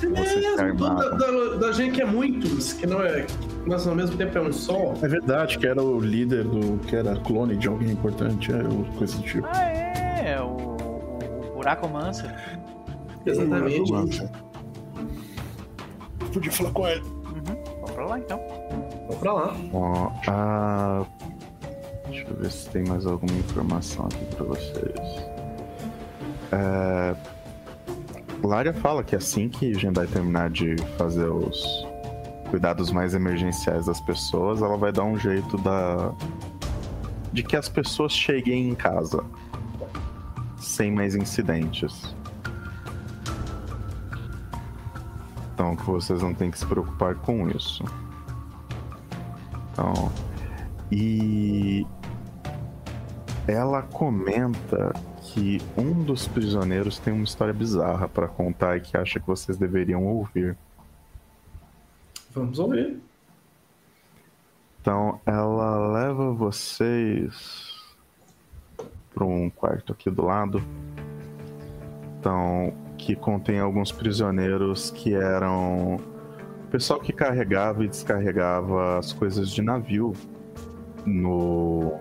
Você está É, o dono da, armado. da, da gente que é muitos, que não é. Mas ao mesmo tempo é um só. É verdade, que era o líder do. que era clone de alguém importante, é, coisa do tipo. Ah, é! Buraco Mancer. Exatamente. Nossa. Podia falar com ele. Uhum. Vamos pra lá então. Vamos pra lá. Ah, deixa eu ver se tem mais alguma informação aqui pra vocês. É, Lária fala que assim que Jendai terminar de fazer os cuidados mais emergenciais das pessoas, ela vai dar um jeito da de que as pessoas cheguem em casa sem mais incidentes. Então que vocês não têm que se preocupar com isso. Então, e ela comenta que um dos prisioneiros tem uma história bizarra pra contar e que acha que vocês deveriam ouvir. Vamos ouvir. Então, ela leva vocês para um quarto aqui do lado. Então, que contém alguns prisioneiros que eram o pessoal que carregava e descarregava as coisas de navio no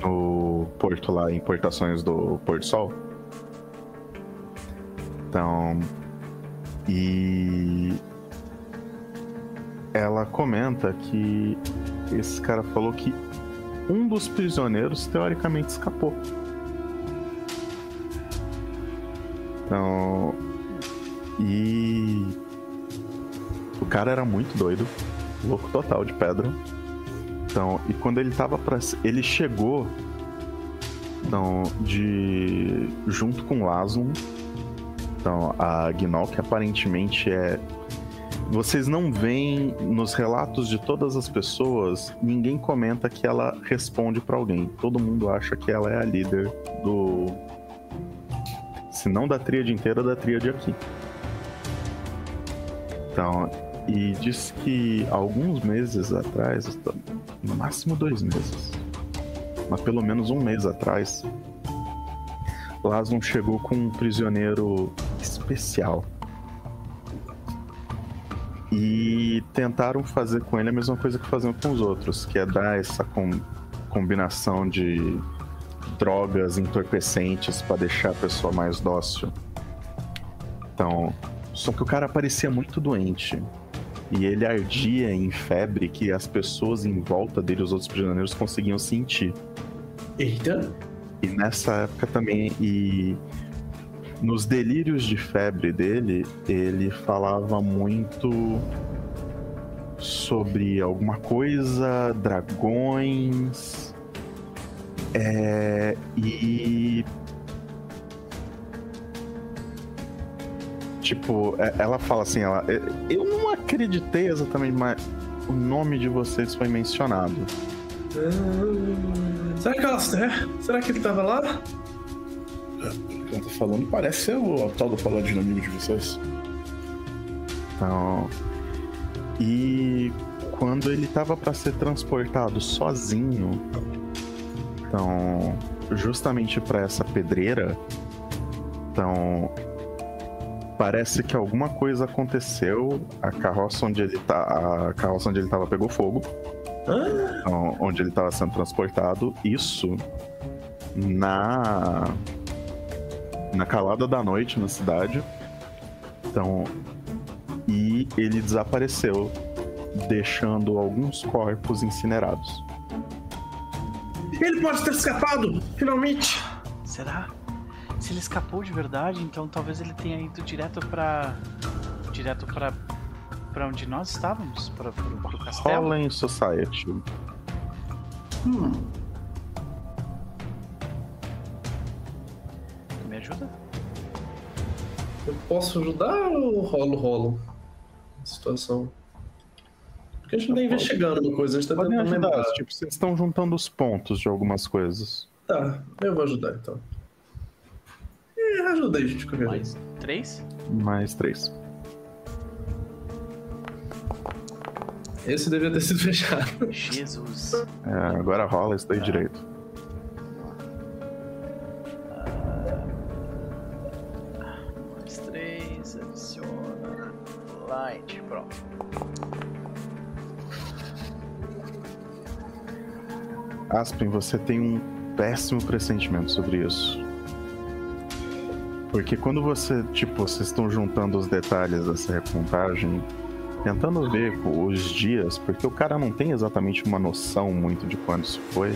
no porto lá, importações do Porto Sol. Então, e ela comenta que esse cara falou que um dos prisioneiros teoricamente escapou. Então, e o cara era muito doido, louco total de pedra. Então, e quando ele tava para ele chegou então, de junto com Lasum. Então, a Gnol que aparentemente é vocês não veem nos relatos de todas as pessoas, ninguém comenta que ela responde pra alguém. Todo mundo acha que ela é a líder do se não da tríade inteira, da tríade aqui. Então, e diz que alguns meses atrás, no máximo dois meses, mas pelo menos um mês atrás, Lasson chegou com um prisioneiro especial. E tentaram fazer com ele a mesma coisa que faziam com os outros, que é dar essa com- combinação de drogas entorpecentes para deixar a pessoa mais dócil. Então, só que o cara parecia muito doente. E ele ardia em febre que as pessoas em volta dele, os outros prisioneiros, conseguiam sentir. Eita. E nessa época também, e nos delírios de febre dele, ele falava muito sobre alguma coisa, dragões. É, e. Tipo, é- ela fala assim, ela. Eu não acreditei exatamente, mas o nome de vocês foi mencionado. Ah, Será que Alastair? Será que ele tava lá? Que ela tá falando parece ser o, tal do paladino amigo de vocês. Então, e quando ele tava para ser transportado sozinho, então, justamente para essa pedreira, então parece que alguma coisa aconteceu. A carroça onde ele tá, a carroça onde ele tava pegou fogo, então, onde ele tava sendo transportado. Isso na na calada da noite na cidade. Então, e ele desapareceu, deixando alguns corpos incinerados. ele pode ter escapado, finalmente. Será? Se ele escapou de verdade, então talvez ele tenha ido direto pra. direto pra. pra onde nós estávamos? Pra, pro, pro castelo? Fallen Society. Hum, eu posso ajudar ou rolo, rolo? A situação. Porque a gente não tá investigando uma coisa, a gente tá Podem tentando ajudar, lembrar. tipo, vocês estão juntando os pontos de algumas coisas. Tá, eu vou ajudar então. É, ajuda aí, gente, qualquer Mais três? Mais três. Esse devia ter sido fechado. Jesus. É, agora rola isso daí direito. Aspen, você tem um péssimo pressentimento sobre isso. Porque quando você, tipo, vocês estão juntando os detalhes dessa recontagem, tentando ver pô, os dias, porque o cara não tem exatamente uma noção muito de quando isso foi,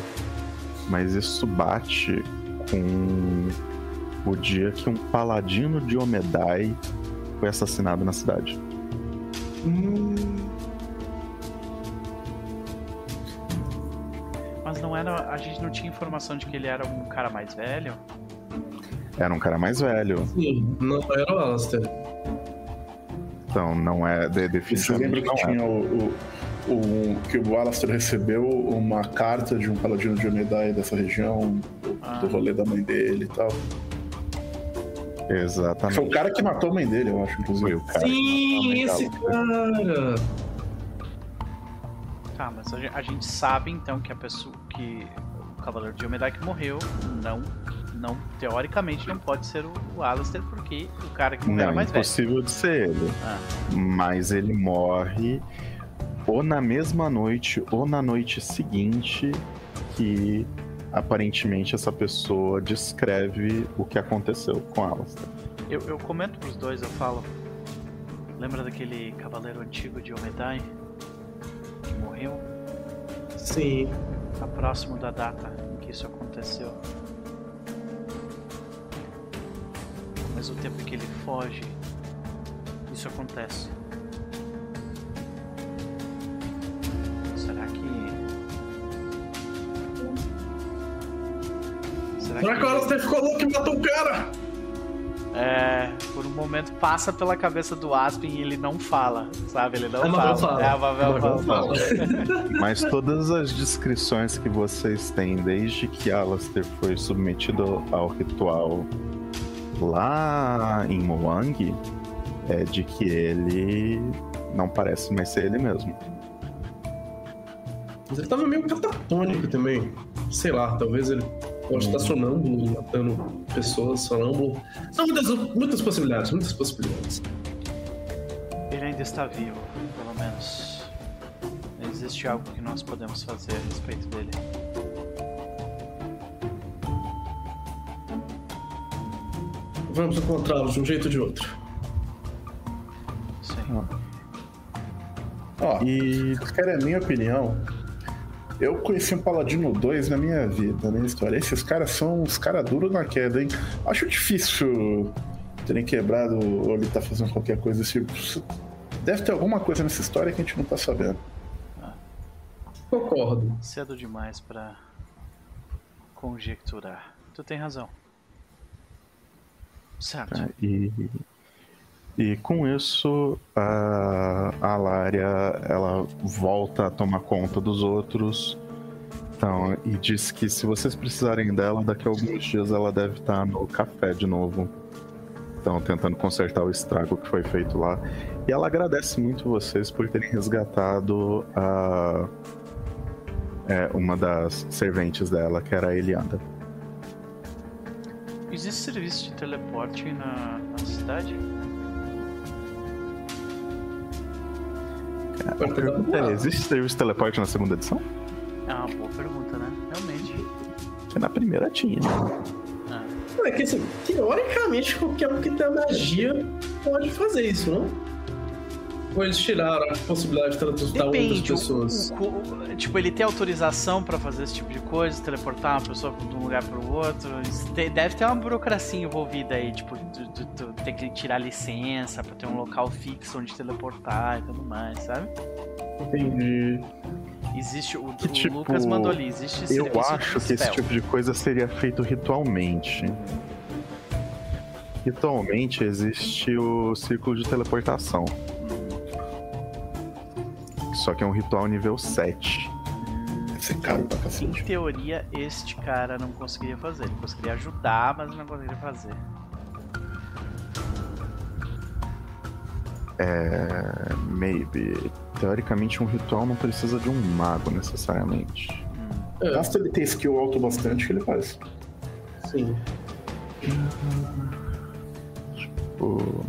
mas isso bate com o dia que um paladino de Omedai foi assassinado na cidade. Hum, Mas não era. A gente não tinha informação de que ele era um cara mais velho? Era um cara mais velho, sim, não era o Alastair. então não é de, Você lembra definitivamente que não é. tinha o, o, o- que o Alastair recebeu uma carta de um paladino de Omedai dessa região, do, Ah. do rolê da mãe dele e tal. Exatamente. Foi o cara que matou a mãe dele, eu acho, Foi inclusive. o cara. Sim, esse cara! Tá, mas a gen- a gente sabe então que a pessoa. que o Cavaleiro de Omedai que morreu não. Não, teoricamente não pode ser o, o Alistair, porque o cara que morreu Não, era mais velho. impossível de ser ele. Ah. Mas ele morre ou na mesma noite ou na noite seguinte que aparentemente essa pessoa descreve o que aconteceu com Alistair. Eu, eu comento pros dois, eu falo. Lembra daquele cavaleiro antigo de Omedai? Que morreu? Sim. Tá próximo da data em que isso aconteceu. Ao mesmo tempo que ele foge, isso acontece. Será que. Será Será que o Alastair ficou louco e matou o cara? É, por um momento passa pela cabeça do Aspen e ele não fala, sabe? Ele não A fala. Fala. É, a Mabel A Mabel fala. Mas todas as descrições que vocês têm desde que Alistair foi submetido ao ritual lá em Moang é de que ele não parece mais ser ele mesmo. Mas ele tava meio catatônico também. Sei lá, talvez ele Pode estar sonâmbulo, matando pessoas, sonâmbulo. São muitas, muitas possibilidades, muitas possibilidades. Ele ainda está vivo, pelo menos. Existe algo que nós podemos fazer a respeito dele. Vamos encontrá-lo de um jeito ou de outro. Sim. Ó, oh, e, cara, a minha opinião, eu conheci um Paladino 2 na minha vida, na minha história. Esses caras são uns caras duros na queda, hein? Acho difícil terem quebrado ou ele tá fazendo qualquer coisa desse tipo. Deve ter alguma coisa nessa história que a gente não tá sabendo. Concordo. Cedo demais pra conjecturar. Tu tem razão. Certo. Tá, E, e com isso, a, a Lária ela volta a tomar conta dos outros. Então, e diz que se vocês precisarem dela, daqui a alguns dias ela deve estar no café de novo. Então, tentando consertar o estrago que foi feito lá. E ela agradece muito vocês por terem resgatado a, é, uma das serventes dela, que era a Elianda. Existe serviço de teleporte na, na cidade? A pergunta é, existe serviço de teleporte na segunda edição? É uma boa pergunta, né? Realmente. Porque na primeira tinha. Ah, É que assim, teoricamente qualquer um que tem magia pode fazer isso, não? Ou eles tiraram a possibilidade de transportar outras Depende. o- pessoas? o- o- tipo, ele tem autorização pra fazer esse tipo de coisa, teleportar uma pessoa de um lugar pro outro. Isso te- Deve ter uma burocracia envolvida aí, tipo, tu, tu- tu tem que tirar licença pra ter um local fixo onde teleportar e tudo mais, sabe? Entendi. Existe, o, Que o tipo, Lucas mandou ali, existe Eu serviço acho que esse tipo de coisa seria feito ritualmente. Ritualmente existe o círculo de teleportação. Só que é um ritual nível 7. Deve ser caro pra Em cacete. teoria, este cara não conseguiria fazer. Ele conseguiria ajudar, mas não conseguiria fazer. É. Maybe. Teoricamente, um ritual não precisa de um mago necessariamente. É, Basta ele ter skill alto bastante que ele faz. sim. O-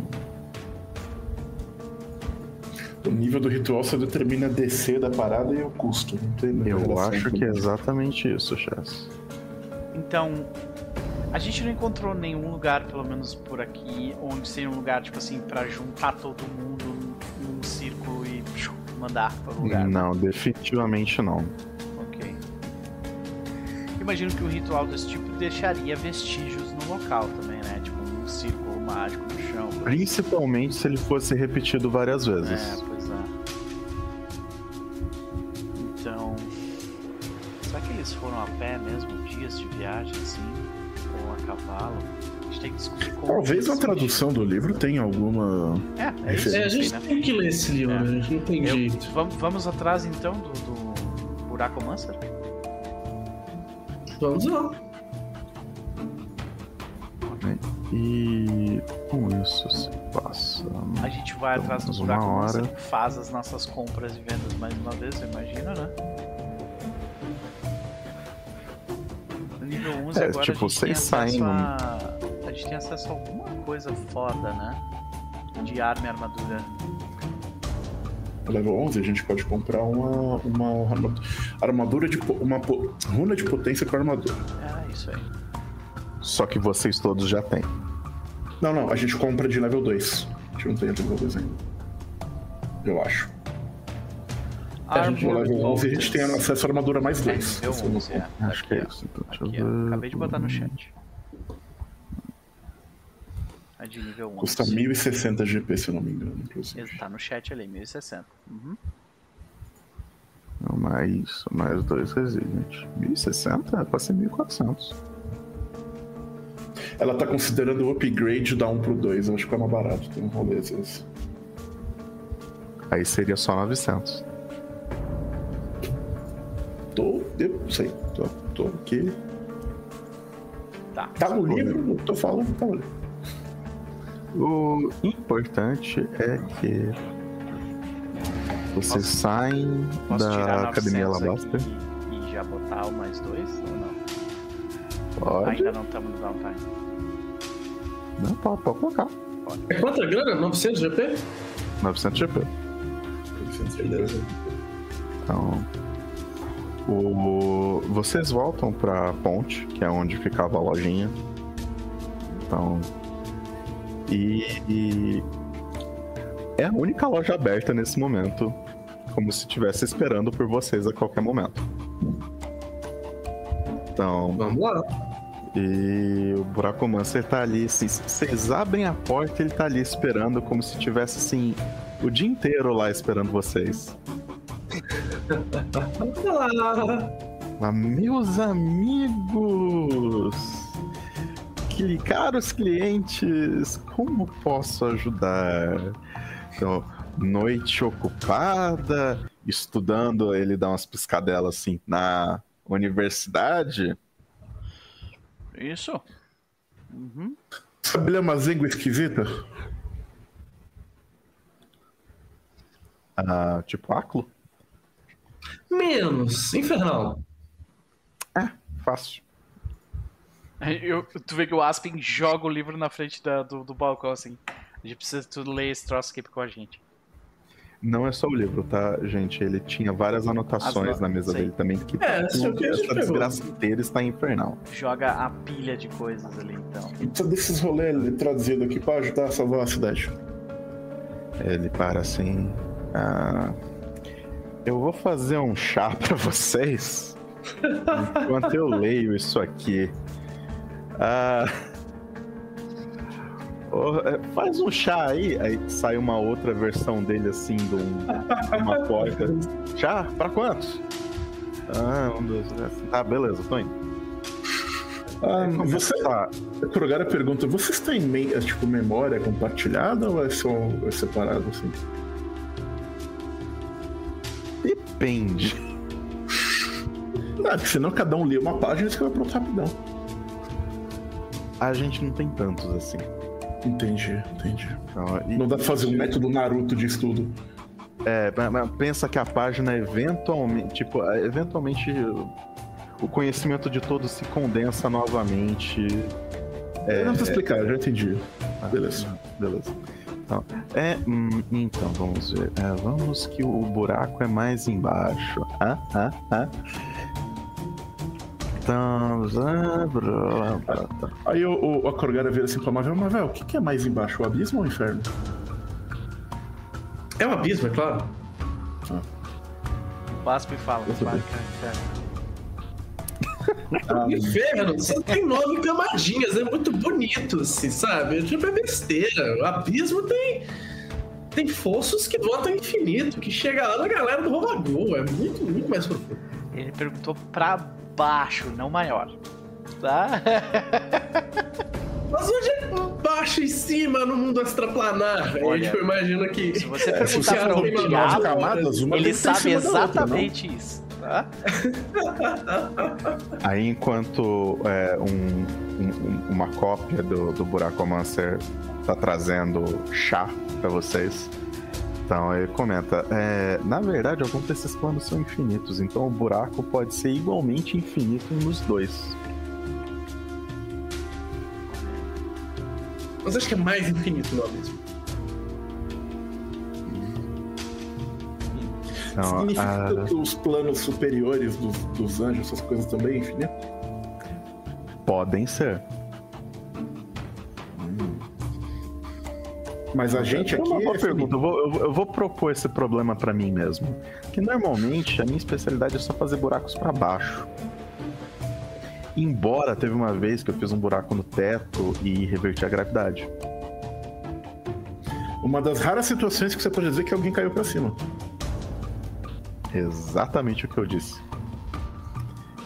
O nível do ritual só determina a DC da parada e o custo. Não tem muita Eu acho que é isso. exatamente isso, Chess. Então, a gente não encontrou nenhum lugar, pelo menos por aqui, onde seja um lugar, tipo assim, pra juntar todo mundo num, círculo e mandar para o lugar. Não, definitivamente não. Ok. Imagino que um ritual desse tipo deixaria vestígios no local também, né? Tipo um círculo mágico no chão. Principalmente se ele fosse repetido várias É, vezes. é. Eles foram a pé mesmo? Dias de viagem, assim? Ou a cavalo? A gente tem que descobrir como. Talvez na isso- tradução do livro tenha alguma. É, é isso. É, a gente né? tem que ler esse livro, É. a gente não tem Eu- jeito. vamos, vamos atrás então do, do Buraco Mancer? Vamos lá. E com isso se passa. A gente vai Pelo atrás do Buraco hora. faz as nossas compras e vendas mais uma vez, eu imagino, né? Nível 11 É, agora tipo, a gente vocês saem a... A gente tem acesso a alguma coisa foda, né? De arma e armadura. Level 11 a gente pode comprar uma, uma armadura, de. Uma runa de potência com armadura. É, isso aí. Só que vocês todos já têm. Não, não, a gente compra de level 2. A gente não tem level 2 ainda. Eu acho. A gente level 11 a gente tem acesso à armadura mais É, 2. nível 11, é. Acho que é isso. Então, deixa Aqui, eu ver. Acabei de botar no chat. A de nível 11. Custa 1060 GP, se eu não me engano, inclusive. Tá no chat ali, 1060. Uhum. Não, mais, mais dois Resident. 1060? É quase 1400. Ela tá considerando o upgrade da 1 pro 2. Eu acho que é mais barato. Tem um rolê às vezes. Aí seria só 900. Tô. Eu não sei. Tô, tô aqui. Tá. Tá no livro, eu tô falando, tá no livro. O importante é que vocês Posso- saem Posso tirar da Academia 900 Alabasta. aqui e já botar o mais dois ou não? Pode. Ainda não estamos no downtime. Não, pode, pode colocar. É quanta grana? 900 GP? 900 GP. Beleza. Então, o... vocês voltam pra ponte, que é onde ficava a lojinha. Então, E, e é a única loja aberta nesse momento, como se estivesse esperando por vocês a qualquer momento. Então, Vamos lá. e o Buraco Mancer tá ali, assim, vocês abrem a porta ele tá ali esperando, como se tivesse, assim, o dia inteiro lá esperando vocês. Vamos lá. Mas, meus amigos, que caros clientes, como posso ajudar? Então, noite ocupada, estudando, ele dá umas piscadelas assim na universidade. Isso. Uhum. Sabe uma língua esquisita? Ah, tipo, Aclo? Menos. Infernal. Fácil. Eu, tu vê que o Aspen joga o livro na frente da- do, do balcão assim. A gente precisa tu ler esse troço aqui com a gente. Não é só o livro, tá, gente? Ele tinha várias anotações na mesa sei. dele também. Que É, se eu essa pegou. desgraça inteira está infernal. Joga a pilha de coisas ali, então. Precisa desses rolês traduzidos aqui pra ajudar a salvar a cidade. Ele para assim. ah, eu vou fazer um chá pra vocês enquanto eu leio isso aqui. Ah, é, faz um chá aí. Aí sai uma outra versão dele assim, de um- uma porta. Chá? Pra quantos? Ah, um, dois, três. Tá, beleza, tô indo. Ah, você, a- a Krogara pergunta, vocês têm tipo, memória compartilhada ou é só é separado assim? Depende. Ah, porque senão cada um lê uma página e escreve pronto rapidão. A gente não tem tantos assim. Entendi, entendi. Então, e- Não dá pra fazer um método Naruto de estudo. É, mas- pensa que a página eventualmente, tipo, eventualmente o- conhecimento de todos se condensa novamente. É, não precisa explicar, eu já entendi. Ah, Beleza. Beleza. Então, é, hum, então vamos ver. É, vamos que o buraco é mais embaixo. Ah, ah, ah. Então, ah, blá, blá, blá. Aí o, o, a Krogara vira assim pra Mavel, Mavel, o que, que é mais embaixo, o abismo ou o inferno? É um abismo, é claro. O Aspen fala. Eu claro também. que é inferno. Ah, Inferno, só tem nove camadinhas, é muito bonito, assim, sabe? Tipo, é besteira. O abismo tem. Tem fossos que votam infinito, que chega lá na galera do Romago. É muito, muito mais profundo. Ele perguntou pra baixo, não maior. Tá? Mas onde é baixo e cima no mundo extraplanar? Olha, tipo, imagina que. Se você É, perguntar você para o diabo, camadas, uma ele em sabe cima da outra, exatamente isso. Aí enquanto é, um- um- uma cópia do, do Buraco Mancer tá trazendo chá pra vocês. Então ele comenta, é, na verdade alguns desses planos são infinitos, então o buraco pode ser igualmente infinito nos dois. Mas acho que é mais infinito no abismo. Significa ah, que os planos superiores dos, dos anjos, essas coisas também, infinito? podem ser. Mas a gente É aqui uma boa é pergunta. Eu vou, eu vou- eu vou propor esse problema pra mim mesmo. Que normalmente a minha especialidade é só fazer buracos pra baixo. Embora teve uma vez que eu fiz um buraco no teto e reverti a gravidade. Uma das raras situações que você pode dizer que alguém caiu pra cima. Exatamente o que eu disse.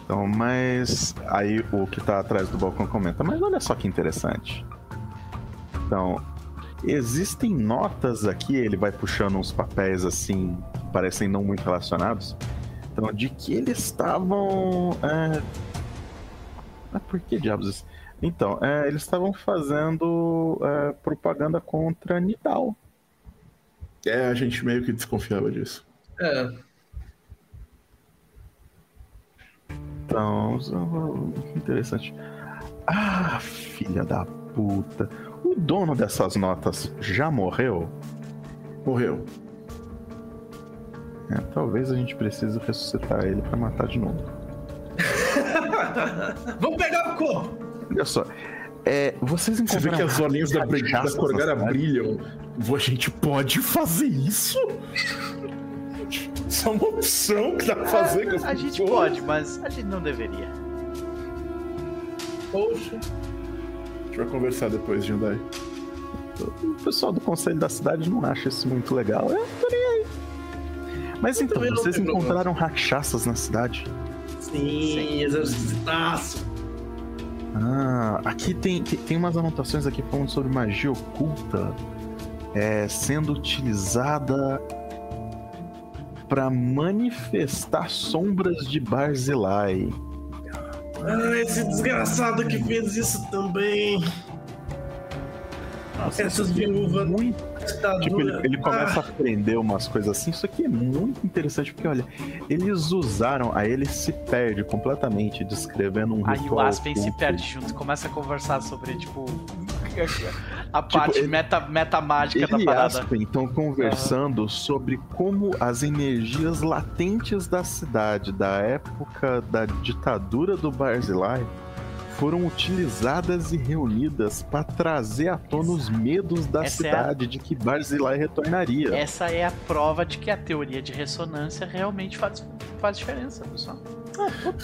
Então, mas aí o que tá atrás do balcão comenta, mas olha só que interessante. Então, existem notas aqui, ele vai puxando uns papéis assim, parecem não muito relacionados. Então, de que eles estavam. É... Mas por que diabos isso? Então, é, eles estavam fazendo é, propaganda contra Nidal. É, a gente meio que desconfiava disso. É. Então, interessante. Ah, filha da puta. O dono dessas notas já morreu? Morreu. É, talvez a gente precise ressuscitar ele pra matar de novo. Vamos pegar o corpo! Olha só. é, vocês Você vê encontraram que as olhinhas da, da Corgara brilham. A gente pode fazer isso? Isso é uma opção que dá pra fazer com as A gente pessoas. pode, mas a gente não deveria. Poxa. A gente vai conversar depois, Jandai. O pessoal do conselho da cidade não acha isso muito legal. Eu tô nem aí. Mas Eu então, vocês problema. encontraram rachaças na cidade? Sim, exercitaço. Ah, aqui tem, tem, tem umas anotações aqui falando sobre magia oculta é, sendo utilizada para manifestar sombras de Barzilai. Ah, esse desgraçado que fez isso também. Nossa, Essas viúvas. Muito Tá Tipo, ele, ele começa Ah, a aprender umas coisas assim. Isso aqui é muito interessante, porque olha, eles usaram, aí ele se perde completamente descrevendo um Aí o Aspen se perde junto, começa a conversar sobre, tipo, a parte Tipo, ele- meta, meta mágica da parada. Aspen estão conversando sobre como as energias latentes da cidade, da época da ditadura do Barzilai, foram utilizadas e reunidas para trazer à tona os medos da Essa é a- cidade de que Barzilai retornaria. Essa é a prova de que a teoria de ressonância realmente faz, faz diferença, pessoal.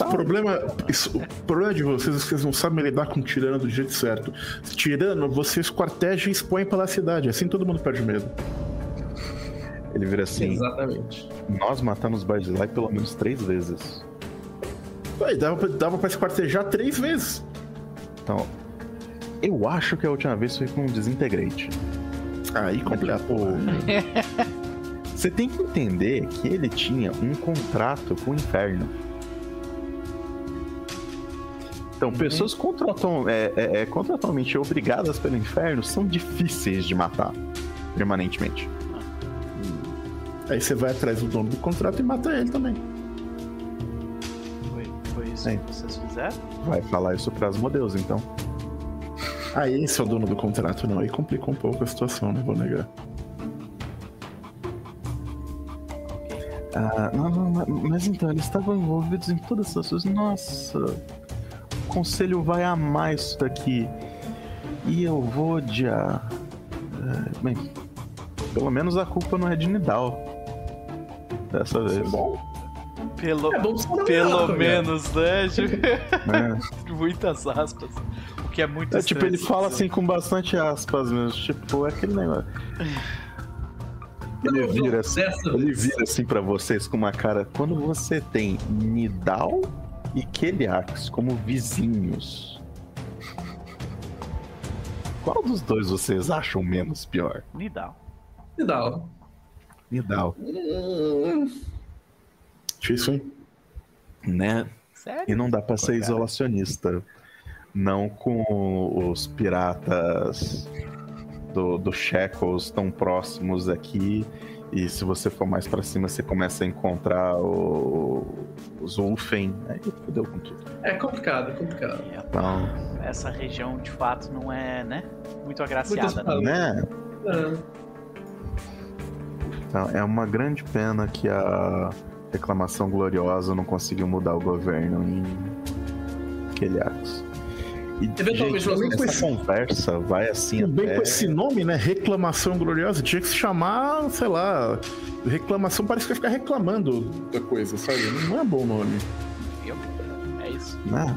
O problema, isso- o problema de vocês é que vocês não sabem lidar com tirano do jeito certo. Tirano, vocês quartejam e expõem pela cidade. Assim todo mundo perde medo. Ele vira assim: Exatamente. Nós matamos Barzilai pelo menos três vezes. Aí, dava, pra- dava pra esquartejar três vezes. Então, eu acho que a última vez foi com um desintegrante. Aí complica. Tipo, Você tem que entender que ele tinha um contrato com o inferno. Então, pessoas contratual- é, é, é, contratualmente obrigadas pelo inferno são difíceis de matar permanentemente. Aí você vai atrás do dono do contrato e mata ele também. Foi, foi isso Sim. que vocês fizeram? Vai falar isso para Asmodeus, então. Ah, esse é o dono do contrato, não. Aí complicou um pouco a situação, não vou negar. Ah, não, não, mas- mas então, eles estavam envolvidos em todas essas coisas. Nossa, conselho vai amar isso daqui. E eu vou odiar. É, bem, pelo menos a culpa não é de Nidal. Dessa Isso é vez. bom. Pelo, É bom pelo matar, menos, né? né? Muitas aspas. O que é muito É, tipo, ele fala dizer. assim com bastante aspas mesmo. Tipo, é aquele negócio. Ele Não, vira assim. Ele vez. vira assim pra vocês com uma cara. Quando você tem Nidal e Keliax como vizinhos, qual dos dois vocês acham menos pior? Nidal. Dá. Nidal, Difícil, hein? né? Sério? E não dá pra ser Cara. isolacionista. Não com os piratas do, do Shackles tão próximos aqui. E se você for mais pra cima, você começa a encontrar o, os Ulfen. Aí fudeu com tudo. É complicado, é complicado. E a- Então, Essa região, de fato, não é, né? Muito agraciada. Muitas né? né? É. Então, é uma grande pena que a reclamação gloriosa não conseguiu mudar o governo em Keliax. E, Eventualmente, nós vamos essa conversa vai assim bem até... com esse nome, né? Reclamação gloriosa. Tinha que se chamar, sei lá. Reclamação parece que vai ficar reclamando da coisa, sabe? Não é bom nome. É isso. Né?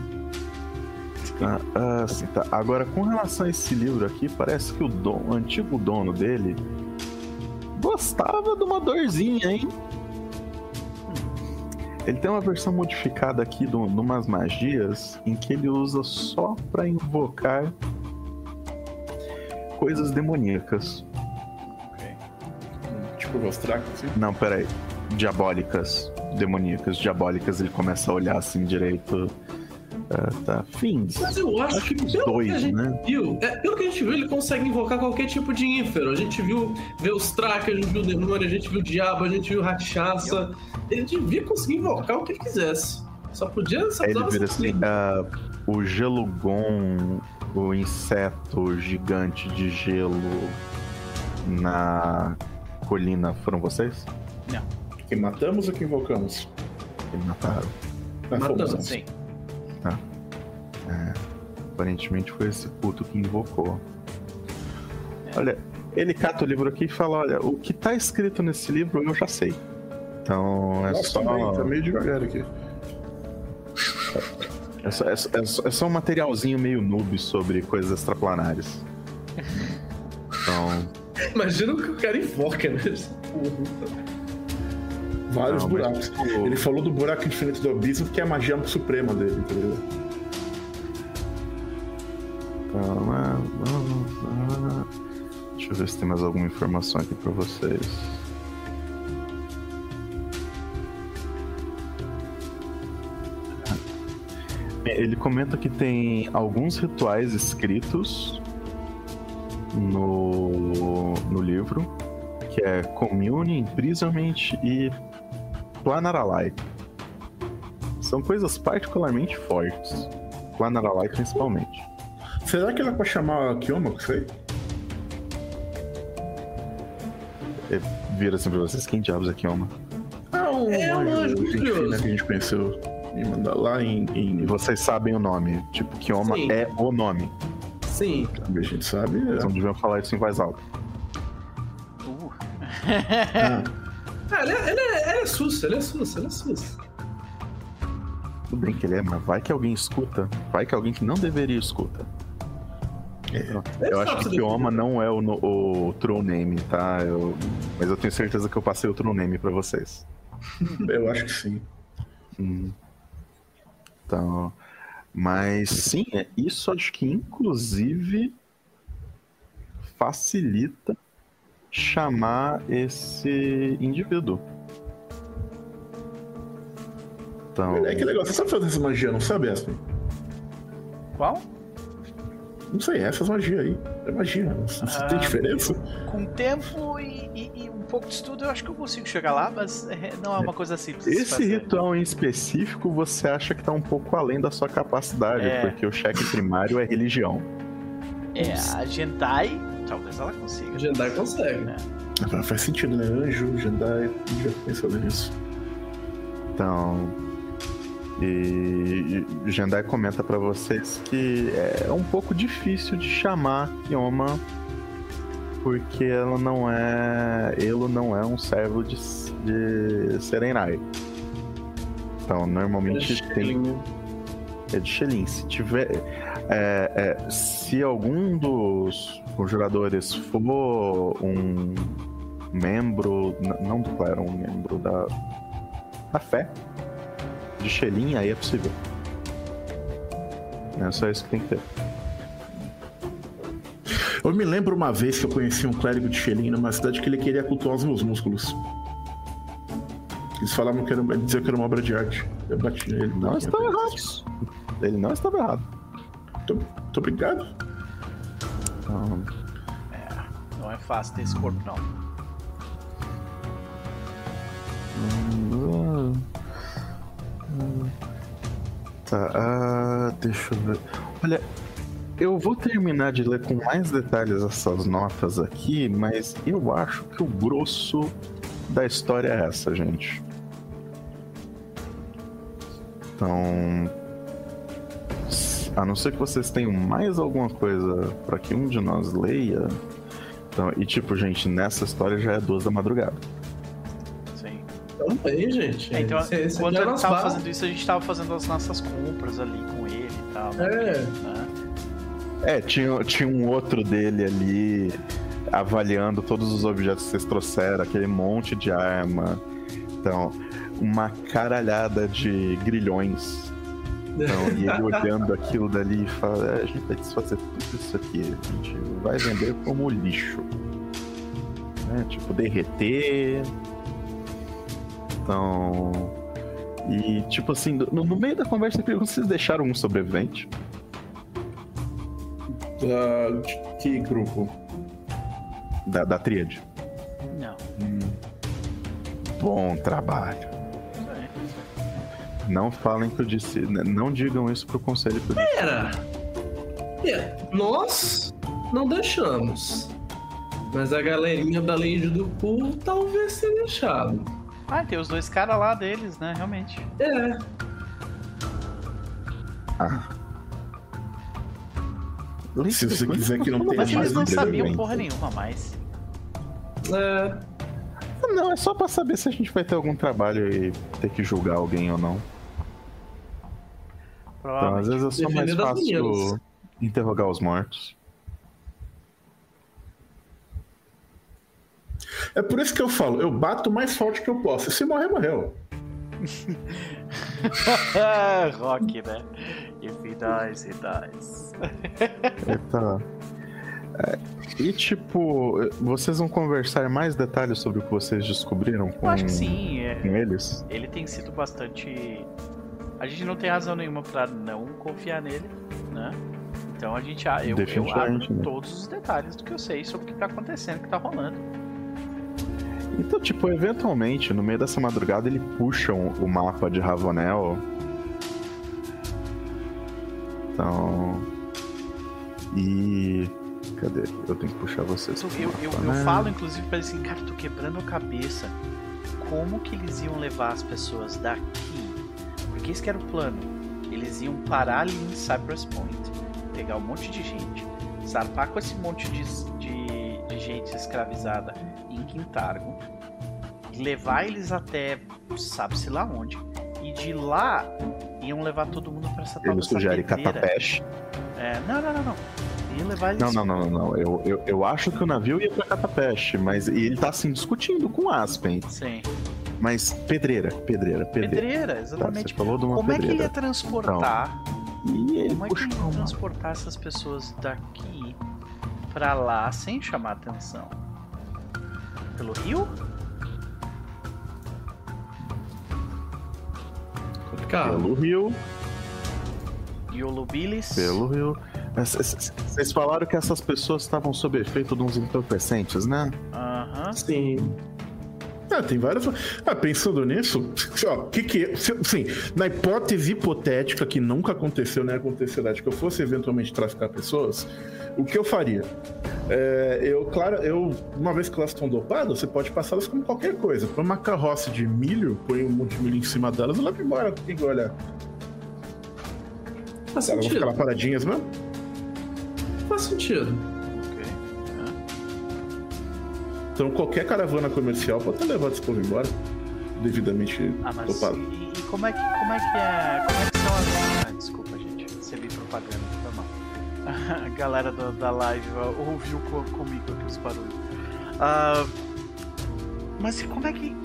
Ah, ah, assim, tá. Agora, com relação a esse livro aqui, parece que o, don- o antigo dono dele gostava de uma dorzinha, hein? Ele tem uma versão modificada aqui de um- umas magias em que ele usa só pra invocar coisas demoníacas. Tipo, Vostraco, assim. Não, peraí. Diabólicas. Demoníacas, diabólicas. Ele começa a olhar assim direito. Ah, tá. Fins. Mas eu acho, Acho que pelo dois, que a gente né? viu, é, pelo que a gente viu, ele consegue invocar qualquer tipo de ínfero. A gente viu ver os trackers, a gente viu o demônio, a gente viu o diabo, a gente viu o rachaça. Ele devia conseguir invocar o que ele quisesse. Só podia, só Aí ele vira ser assim, ah, o gelugon, o inseto gigante de gelo na colina foram vocês? Que matamos ou que invocamos? Que mataram. Ah, Matamos. fomos. Sim. Aparentemente foi esse puto que invocou. Olha, ele cata o livro aqui e fala: Olha, o que tá escrito nesse livro eu já sei. Então é Nossa, só. também, tá meio devagar aqui. É só, é, é é só um materialzinho meio noob sobre coisas extraplanares. Então. Imagina o que o cara invoca, né? Vários não, mas, buracos. tipo, Ele falou do buraco infinito do abismo, que é a magia suprema dele, entendeu? Deixa eu ver se tem mais alguma informação aqui pra vocês. Ele comenta que tem alguns rituais escritos no, no livro, que é Commune, Imprisonment e Planaralai. São coisas particularmente fortes. Planaralai principalmente. Será que era pra chamar a Kioma, que sei? Vira assim pra vocês, quem diabos é Kioma? Ah, um É um anjo misterioso. fina que a gente conheceu e mandar lá em. em... Vocês sabem o nome. Tipo, Kioma Sim. é o nome. Sim. A gente sabe. Eles não É. deviam falar isso em voz alta. Uh. Ah, Ah, ele é, ele é, ele é sus, ele é sus, ele é. Tudo bem que ele é, mas vai que alguém escuta. Vai que alguém que não deveria escuta. É. Eu acho que Kioma defender. não é o, o true name, tá? Eu- mas eu tenho certeza que eu passei o true name pra vocês. Eu acho que sim. Hum. Então. Mas sim, é- isso acho que inclusive facilita chamar esse indivíduo. Então, É que legal. Você sabe fazer essa magia, não sabe, Aspen? Qual? Não sei, essas magias aí. É magia. Você Ah, tem diferença? Com tempo e, e- e um pouco de estudo, eu acho que eu consigo chegar lá, mas é, não é uma coisa simples. esse fazer. ritual em específico você acha que tá um pouco além da sua capacidade, É. porque o cheque primário é religião. É, a Gentai, talvez ela consiga. O Jedi consegue. Ah, Faz sentido, né? Anjo, Jedi, a já pensou nisso. Então. E Jendai comenta pra vocês que é um pouco difícil de chamar Kioma porque ela não é. Ele não é um servo de, de Serenai. Então, normalmente tem. É de Shelin. Se tiver. é, é, se algum dos jogadores for um membro. Não do clero, um membro da. da fé de Shelin, aí é possível. É só isso que tem que ter. Eu me lembro uma vez que eu conheci um clérigo de Shelin numa cidade que ele queria cultuar os meus músculos. Eles falavam que era, diziam que era uma obra de arte. Eu bati nele. Não estava errado. Ele não estava errado. Muito, muito obrigado. Então, Não é fácil ter esse corpo, não. Tá, ah, deixa eu ver. Olha, eu vou terminar de ler com mais detalhes essas notas aqui, mas eu acho que o grosso da história é essa, gente. Então. A não ser que vocês tenham mais alguma coisa para que um de nós leia. Então, e tipo, gente, nessa história já é duas da madrugada. Também, gente. É, então, Esse- esse quando ele nós tava vá- fazendo isso, a gente tava fazendo as nossas compras ali com ele e tal. né? É. Né? É, tinha, tinha um outro dele ali avaliando todos os objetos que vocês trouxeram, aquele monte de arma. Então, uma caralhada de grilhões. Então, e ele olhando aquilo dali e fala: "É, a gente vai desfazer tudo isso aqui, a gente vai vender como lixo. Né? Tipo, derreter. Então. E, tipo assim, no, no meio da conversa, eu pergunto se vocês deixaram um sobrevivente. Da- de que grupo? Da, da tríade. Não. Bom trabalho. Não falem que eu disse. n- Não digam isso pro conselho que eu disse. Pera. É, nós não deixamos. Mas a galerinha da Lady do Pool talvez tenha deixado. Ah, tem os dois caras lá deles, né? Realmente. É. Ah. Se você quiser que não tenha Mas mais eles não sabiam porra nenhuma mais. É, Não, é só pra saber se a gente vai ter algum trabalho e ter que julgar alguém ou não. Então, às vezes é só mais fácil interrogar os mortos. É por isso que eu falo, eu bato o mais forte que eu posso. Se morrer, morreu. Rock, né? If he dies, he dies. Eita. É, e tipo, vocês vão conversar mais detalhes sobre o que vocês descobriram com, Eu acho que sim, é. com eles? ele tem sido bastante. A gente não tem razão nenhuma pra não confiar nele, né? Então a gente. Eu, eu abro né? todos os detalhes do que eu sei sobre o que tá acontecendo, o que tá rolando. Então, tipo, eventualmente, no meio dessa madrugada, ele puxa um- o mapa de Ravenel. Então. E. Cadê? Eu tenho que puxar vocês. Eu, eu, mapa, eu né? falo, inclusive, pra eles assim, cara, tô quebrando a cabeça. Como que eles iam levar as pessoas daqui? Porque esse que era o plano. Eles iam parar ali em Cypress Point, pegar um monte de gente, zarpar com esse monte de, de, de gente escravizada em Quintargo, levar eles até sabe-se lá onde, e de lá iam levar todo mundo pra essa tal Ele dessa sugere pedreira. Catapesh. É, não, não, não, não. Iam levar eles Não, não, não, não, não. Eu, eu, eu acho que o navio ia pra Catapesh, mas ele tá assim discutindo com Aspen. Sim. Mas pedreira, pedreira, pedreira. Pedreira, Tá, exatamente. você falou de uma Como é que ele ia pedreira. transportar? E ele Como é que ele ia transportar essas pessoas daqui pra lá sem chamar atenção? Pelo rio? complicado. Pelo rio, Yolubilis? pelo rio. Mas c- c- Vocês falaram que essas pessoas estavam sob efeito de uns entorpecentes, né? Aham. Sim. Ah, tem várias. Ah, pensando nisso, ó, que que. se- Sim, na hipótese hipotética que nunca aconteceu nem acontecerá de que eu fosse eventualmente traficar pessoas, o que eu faria? É, eu, claro, eu, uma vez que elas estão dopadas, você pode passá-las como qualquer coisa. Põe uma carroça de milho, põe um monte de milho em cima delas e leva embora. Ninguém vai olhar. Faz Elas vão ficar lá sentido. paradinhas mesmo? Faz sentido. Então qualquer caravana comercial pode levar esse povo embora. Devidamente Ah, mas dopado. e, e como é que como é que é. Como é que são as. Ah, desculpa, gente. Recebi propaganda, foi mal. A galera do- da live ouviu co- comigo aqui os barulhos. Ah, mas como é que.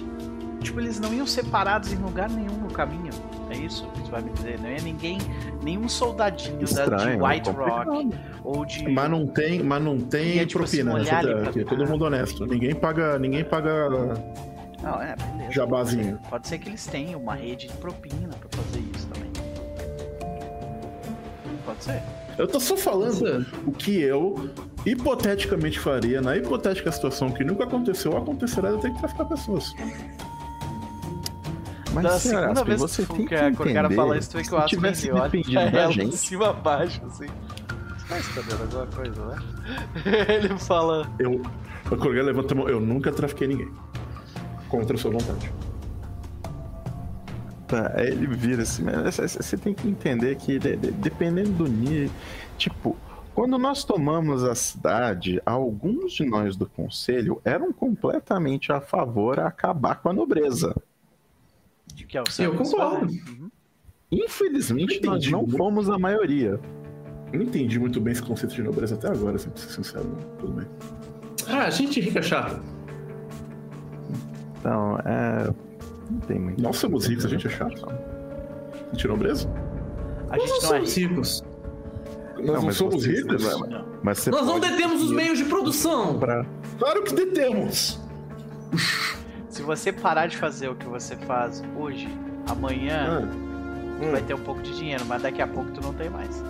Tipo, eles não iam separados em lugar nenhum no caminho? É isso que tu vai me dizer? Não é ninguém. Nenhum soldadinho da, de Estranho, White. Rock ou de. Mas não tem, mas não tem Ia, tipo, propina nessa pra- aqui. É todo mundo honesto. Ninguém paga, ninguém paga Não, é, beleza. jabazinho. Pode ser que eles tenham uma rede de propina pra fazer isso também. Pode ser. Eu tô só falando o que eu hipoteticamente faria na hipotética situação que nunca aconteceu ou acontecerá de eu ter que traficar pessoas. Mas, da senhora segunda Aspen, vez você que, tem que que, que o cara entender, fala isso, tu que o Aspen ele olha pra ela de cima a baixo, assim. Você tá escondendo alguma coisa, né? ele fala... Eu, a colega levanta a mão, eu nunca trafiquei ninguém. Contra a sua vontade. Tá, aí ele vira assim, mas você- você tem que entender que de- de- dependendo do nível. Tipo, quando nós tomamos a cidade, alguns de nós do conselho eram completamente a favor a acabar com a nobreza. De que é o Eu concordo. Uhum. Infelizmente, Eu nós não fomos a maioria. Não entendi muito bem esse conceito de nobreza até agora, se eu ser sincero. Tudo bem. Ah, gente rica chata. Então, é. Não tem muito. Nós somos ricos, a gente é chato. A gente é nobreza? A Nós não gente não é somos rico. ricos. Nós não, mas somos ricos? Não. Mas você Nós não detemos os meios de produção. pra- Claro que detemos! Se você parar de fazer o que você faz hoje, amanhã Ah, tu vai ter um pouco de dinheiro, mas daqui a pouco tu não tem mais.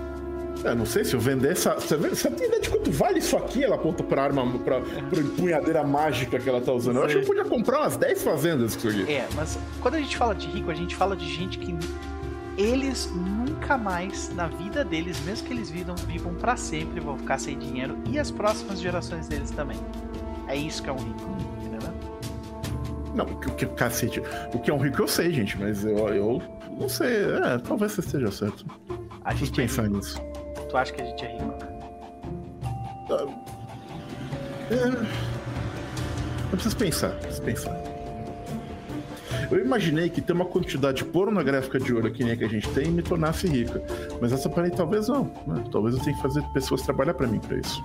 É, não sei se eu vender essa. Você, tem ideia de quanto vale isso aqui? Ela aponta pra arma, pra, pra empunhadeira mágica que ela tá usando. Eu acho que eu podia comprar umas 10 fazendas com isso aqui. É, mas quando a gente fala de rico, a gente fala de gente que eles nunca mais, na vida deles, mesmo que eles vivam, vivam para sempre, vão ficar sem dinheiro e as próximas gerações deles também. É isso que é um rico? Não, o que, o que cacete. O que é um rico eu sei, gente, mas eu, eu não sei. É, talvez você esteja certo. A Preciso gente é pensar rico. nisso. Tu acha que a gente é rico? É... Eu preciso pensar, preciso pensar. Eu imaginei que ter uma quantidade pornográfica de ouro que nem a que a gente tem me tornasse rica. Mas essa parei, talvez não. Né? Talvez eu tenha que fazer pessoas trabalhar para mim para isso.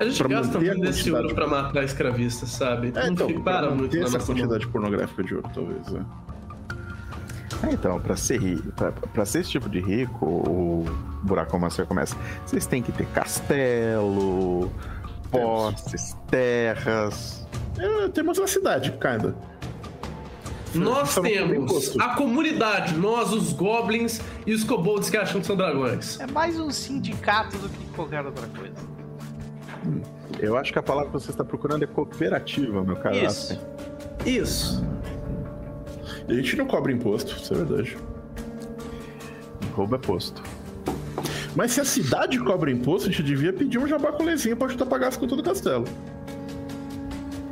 A gente Pra gasta muito desse quantidade. ouro pra matar escravistas, sabe? É, não então, fica- para para muito na essa nossa mão. quantidade pornográfica de ouro, talvez. né? É, Então, pra ser rico, pra, pra ser esse tipo de rico, o buraco master começa. Vocês têm que ter castelo, posses, terras. É, temos uma cidade, kinda. Nós temos a comunidade, nós, os goblins e os kobolds que acham que são dragões. É mais um sindicato do que qualquer outra coisa. Eu acho que a palavra que você está procurando é cooperativa, meu caro. Isso. Isso. E a gente não cobra imposto, isso é verdade. Roubo é posto. Mas se a cidade cobra imposto, a gente devia pedir um jabaculezinho pra ajudar a pagar as contas do castelo.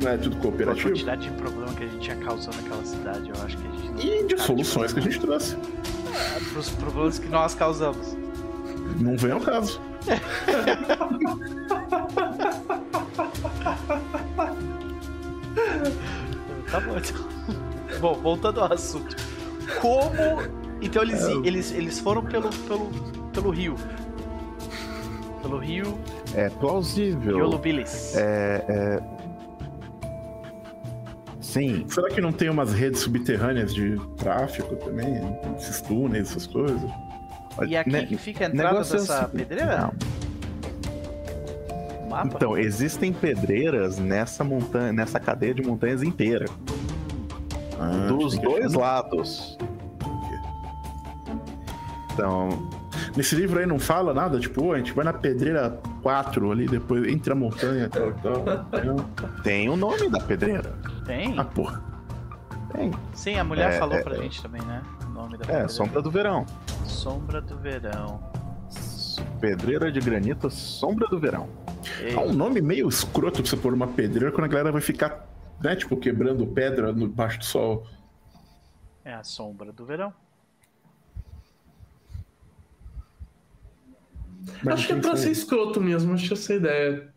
Não é tudo A cooperativo? quantidade de problema que a gente ia causar naquela cidade, eu acho que a gente. E de soluções que a gente trouxe. Pros problemas que nós causamos. Não vem ao caso. bom, voltando ao assunto. Como. Então eles, eles, eles foram pelo, pelo, pelo rio. Pelo rio É plausível. Yolubilis. É, Sim, Será que não tem umas redes subterrâneas de tráfico também? Esses túneis, essas coisas? E aqui Ne- que fica a entrada é dessa seguinte- pedreira? Não. Mapa? Então, existem pedreiras nessa montanha, nessa cadeia de montanhas inteira. Ah, dos dois lados. Então, Nesse livro aí não fala nada? Tipo, "Ô, a gente vai na pedreira 4 ali, depois entre a montanha e tal e tal. Não. tem o nome da pedreira. Tem? Ah, porra. Tem. Sim, a mulher É, falou é, pra é. gente também, né? O nome da É, pedreira. Sombra do Verão. Sombra do Verão. Pedreira de granito, Sombra do Verão. Ei, É um nome meio escroto pra você pôr uma pedreira quando a galera vai ficar, né, tipo, quebrando pedra no baixo do sol. É a Sombra do Verão. Mas acho que é pra ser escroto mesmo, acho essa ideia.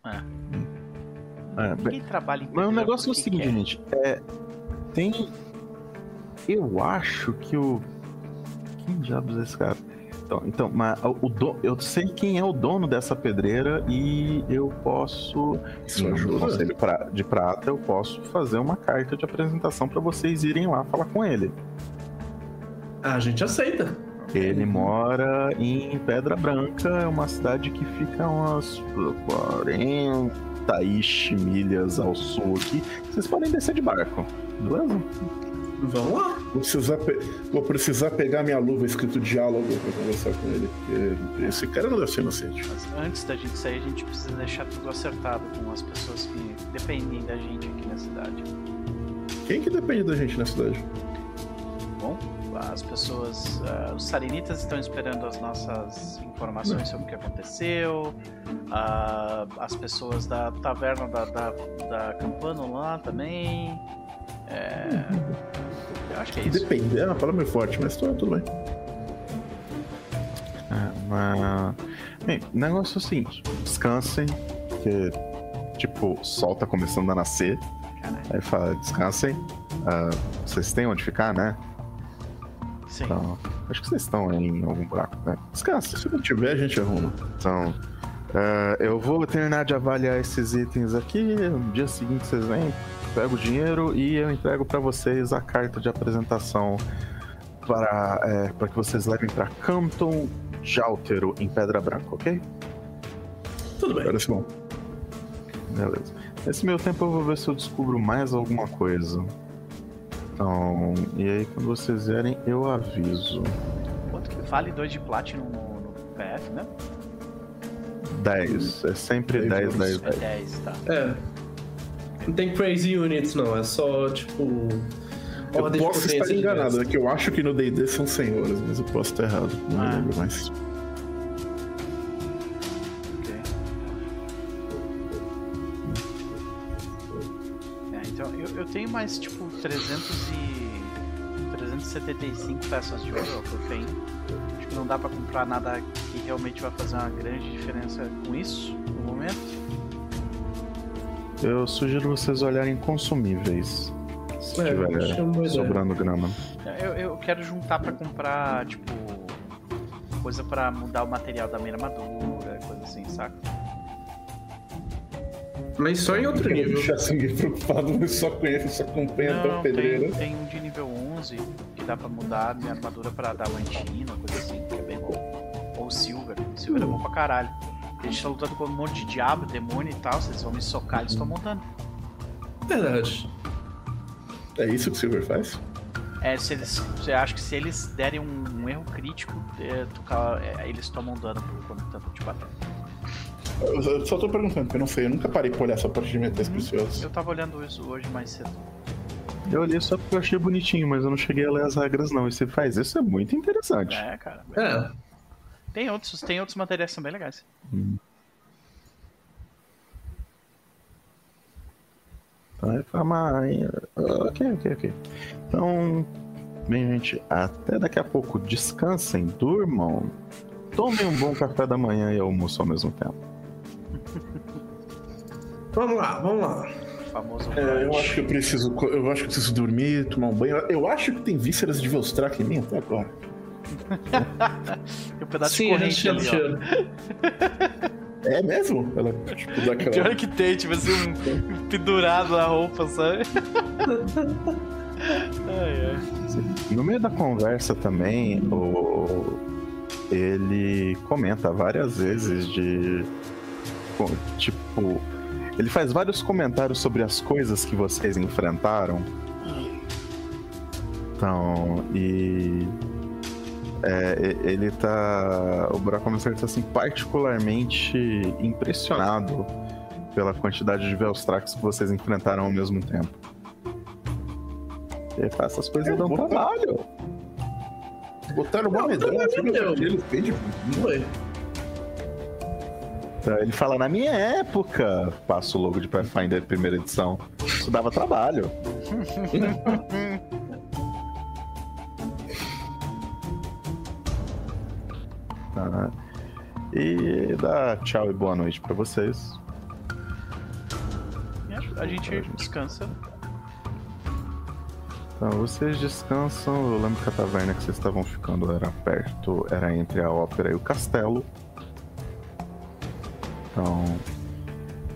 É, bem, Ninguém trabalha em mas o negócio é o seguinte, quer. gente. É, tem. Eu acho que o. Quem diabos é esse cara? Então, então mas o eu sei quem é o dono dessa pedreira e eu posso. Isso no ajuda. Conselho de Prata, eu posso fazer uma carta de apresentação pra vocês irem lá falar com ele. A gente aceita. Ele mora em Pedra Branca, é uma cidade que fica umas 40 ish milhas ao sul aqui. Vocês podem descer de barco, beleza? Vamos lá. Vou precisar, pe- vou precisar pegar minha luva escrito diálogo pra conversar com ele. Porque esse cara não deve ser inocente. Mas antes da gente sair, a gente precisa deixar tudo acertado com as pessoas que dependem da gente aqui na cidade. Quem que depende da gente na cidade? Bom, as pessoas. ah, os sarinitas estão esperando as nossas informações sobre o que aconteceu. ah, as pessoas da taverna da, da, da Campano lá também. É, eu acho que é isso. Depende, é uma palavra meio forte, mas tô- tudo bem. É, mas... Bem, o negócio é o seguinte: descansem, porque, tipo, o sol tá começando a nascer. Caralho. Aí fala: descansem. ah, vocês têm onde ficar, né? Sim. Então, acho que vocês estão aí em algum buraco, né? Descansem. Se não tiver, a gente arruma. Então, é, eu vou terminar de avaliar esses itens aqui. No dia seguinte vocês vêm, pego o dinheiro e eu entrego para vocês a carta de apresentação para, é, para que vocês levem para Canton Jáltero em Pedra Branca, ok? Tudo bem. Parece bom. Beleza. Nesse meio tempo eu vou ver se eu descubro mais alguma coisa. Então, e aí quando vocês vierem, eu aviso. Quanto que vale 2 de Platinum no, no PF, né? 10. É sempre 10, 10, É 10. 10, tá. É. Não tem crazy units, não. É só, tipo. Eu posso estar enganado, é que eu acho que no D&D são 100 horas, mas eu posso estar errado. Não Ah. me lembro mais. Ok. É, então eu, tenho mais tipo 300 e. 375 peças de ouro é que eu tenho. Acho que não dá pra comprar nada que realmente vai fazer uma grande diferença com isso no momento. Eu sugiro vocês olharem consumíveis. Se É, tiver uma boa ideia. sobrando grana. Eu, eu quero juntar pra comprar, tipo, coisa pra mudar o material da minha armadura, coisa assim, saca? Mas só em outro nível. Deixar assim ninguém preocupado, mas só conhece, só acompanha Não, pedreiro. tem, tem um de nível 11 que dá pra mudar a minha armadura pra Damantina, coisa assim, que é bem bom. Ou Silver. Silver é bom pra caralho. A gente tá lutando com um monte de diabo, demônio e tal, vocês vão me socar, eles estão montando. Verdade. É isso que o Silver faz? É, se eles. Você acha que se eles derem um, um erro crítico, é, tu ca- é, eles tomam dano por quando tanto te bater. Eu eu só tô perguntando, porque eu não sei, eu nunca parei pra olhar essa parte de metais preciosos. Eu tava olhando isso hoje mais cedo. Eu olhei só porque eu achei bonitinho, mas eu não cheguei a ler as regras não. E você faz isso é muito interessante. É, cara. É. Tem outros, tem outros materiais também legais. Vai pra mãe. Ok, ok, ok. Então, bem, gente, até daqui a pouco. Descansem, durmam. Tomem um bom café da manhã e almoço ao mesmo tempo. Vamos lá, vamos lá. Famoso. É, eu acho que eu preciso. Eu acho que eu preciso dormir, tomar um banho. Eu acho que tem vísceras de Velstrack em mim até agora. Tem um pedaço Sim, de a gente corrente chama ali. É mesmo? Ela, tipo, dá aquela. Pior que tem, tipo assim, um pendurado na roupa, sabe? ai, ai. No meio da conversa também, o... ele comenta várias vezes de. Tipo. Ele faz vários comentários sobre as coisas que vocês enfrentaram. Então, e. é, ele tá. O Buraco Comissário tá assim, particularmente impressionado pela quantidade de Velstrax que vocês enfrentaram ao mesmo tempo. Ele faz essas coisas É, dão botar- trabalho. Botaram uma medalha ele fez Foi. Então, ele fala, na minha época, passa o logo de Pathfinder primeira edição. Isso dava trabalho. Tá. E dá tchau e boa noite pra vocês. A gente descansa. Então, vocês descansam. Eu lembro que a taverna que vocês estavam ficando era perto, era entre a ópera e o castelo. Então,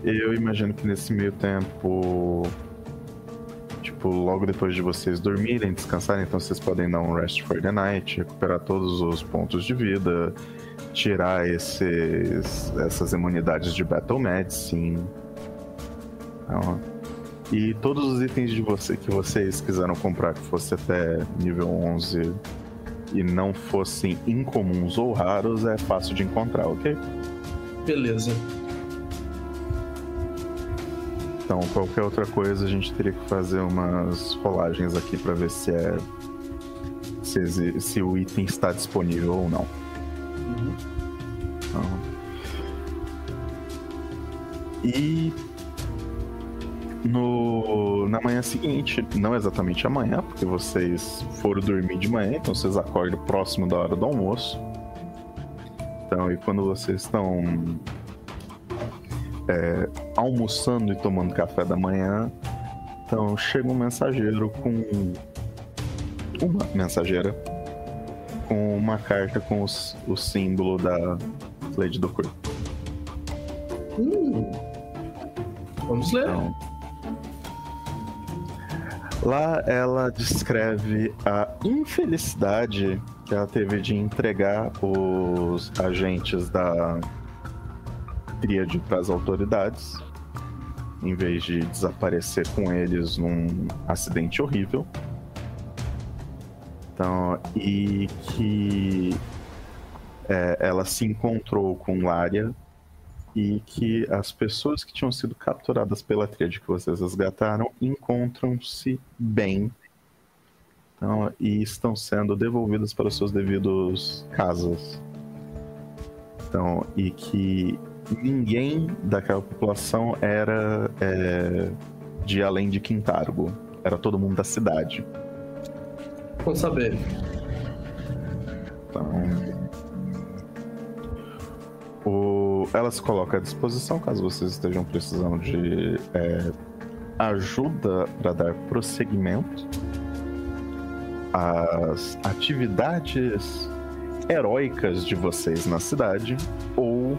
eu imagino que nesse meio tempo, tipo, logo depois de vocês dormirem, descansarem, então vocês podem dar um rest for the night, recuperar todos os pontos de vida, tirar esses, essas imunidades de Battle Medicine. Então, e todos os itens de você que vocês quiseram comprar que fosse até nível 11 e não fossem incomuns ou raros, é fácil de encontrar, ok? Beleza. Então, qualquer outra coisa, a gente teria que fazer umas rolagens aqui pra ver se é. Se, se o item está disponível ou não. Então, E. No, na manhã seguinte, não exatamente amanhã, porque vocês foram dormir de manhã, então vocês acordam próximo da hora do almoço. Então, e quando vocês estão é, almoçando e tomando café da manhã, então chega um mensageiro com uma mensageira com uma carta com os- o símbolo da Lady do Cor. Hum. Vamos ler. Então, lá ela descreve a infelicidade que ela teve de entregar os agentes da tríade para as autoridades, em vez de desaparecer com eles num acidente horrível. Então, e que é, ela se encontrou com Lária e que as pessoas que tinham sido capturadas pela tríade que vocês resgataram encontram-se bem então, e estão sendo devolvidas para os seus devidos casas. Então, e que ninguém daquela população era é, de além de Quintargo. Era todo mundo da cidade. Vamos saber. Então, o, ela se coloca à disposição caso vocês estejam precisando de é, ajuda para dar prosseguimento às atividades heróicas de vocês na cidade ou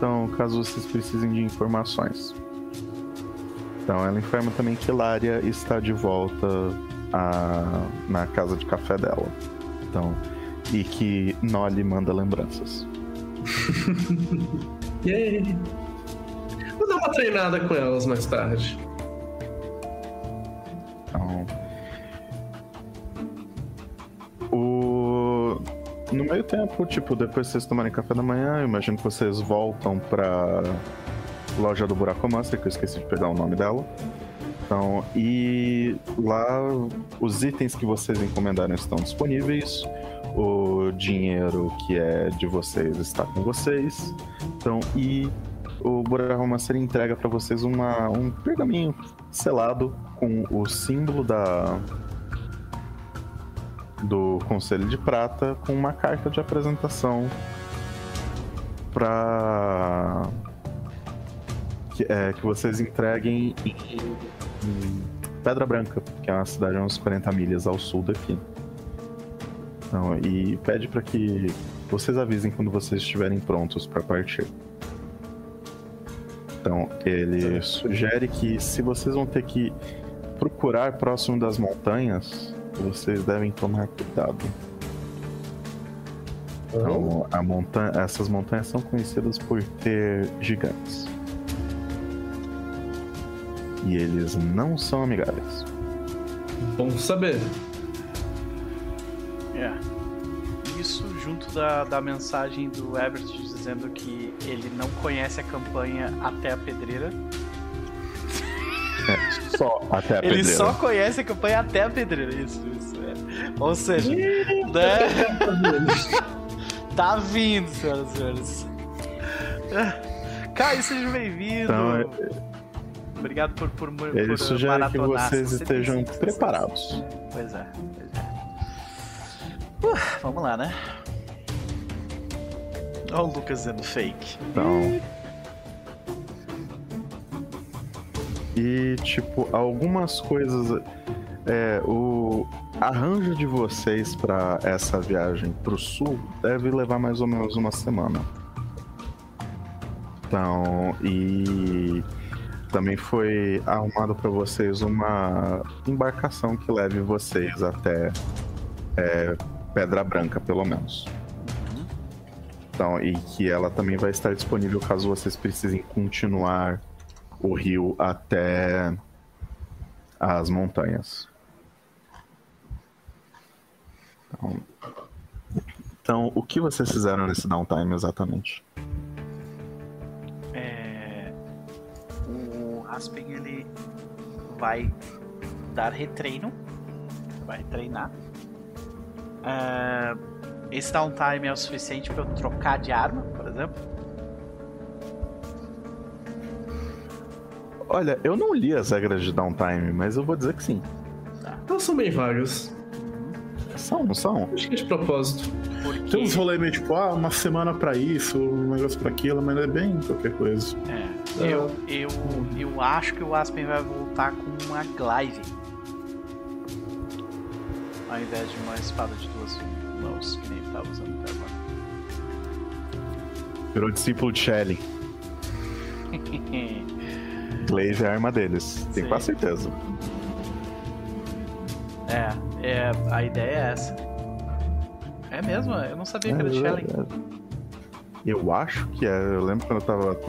então caso vocês precisem de informações. Então ela informa também que Lária está de volta a, na casa de café dela. Então, e que Nolly manda lembranças. Yay! Vou dar uma treinada com elas mais tarde. Então, No meio tempo, tipo, depois vocês tomarem café da manhã, imagino que vocês voltam pra loja do Buraco Master, que eu esqueci de pegar o nome dela. Então, e lá os itens que vocês encomendaram estão disponíveis. O dinheiro que é de vocês está com vocês. Então, e o Buraco Master entrega para vocês uma, um pergaminho selado com o símbolo da do Conselho de Prata com uma carta de apresentação para que, é, que vocês entreguem em, em, Pedra Branca, que é uma cidade a uns 40 milhas ao sul daqui. Então, e pede para que vocês avisem quando vocês estiverem prontos para partir. Então, ele sugere que se vocês vão ter que procurar próximo das montanhas, vocês devem tomar cuidado. Então, a montanha, essas montanhas são conhecidas por ter gigantes. E eles não são amigáveis. Bom saber. É. Isso junto da, da mensagem do Everett dizendo que ele não conhece a campanha até a pedreira. É, só até a ele pedreira. só conhece a campanha até a pedreira. Isso, isso. É. Ou seja, né? tá vindo, senhoras e senhores. Caio, seja bem-vindo. Então, é- Obrigado por, por, por Ele sugere que vocês estejam 126. preparados. Pois é, pois é. Uh, vamos lá, né? Olha o Lucas dizendo fake. Então. E, tipo, algumas coisas. É, o arranjo de vocês para essa viagem pro sul deve levar mais ou menos uma semana. Então, e também foi arrumado para vocês uma embarcação que leve vocês até é, Pedra Branca, pelo menos. Então, e que ela também vai estar disponível caso vocês precisem continuar o rio até as montanhas. Então, então, o que vocês fizeram nesse downtime exatamente? É, o Aspen ele vai dar retreino, vai treinar. É, esse downtime é o suficiente para eu trocar de arma, por exemplo. Olha, eu não li as regras de downtime, mas eu vou dizer que sim. Elas são bem vagas. São, não são? Acho que é de propósito. Porque Tem uns rolês meio tipo, ah, uma semana pra isso, um negócio pra aquilo, mas é bem qualquer coisa. é, eu, eu, eu acho que o Aspen vai voltar com uma glaive. Ao invés de uma espada de duas mãos, que nem ele tava usando até agora. Virou discípulo de Shelly. Glaive é a arma deles. Tenho Sim. quase certeza. É, é, a ideia é essa. É mesmo? Eu não sabia que era de Shelley. Eu acho que é. Eu lembro quando eu tava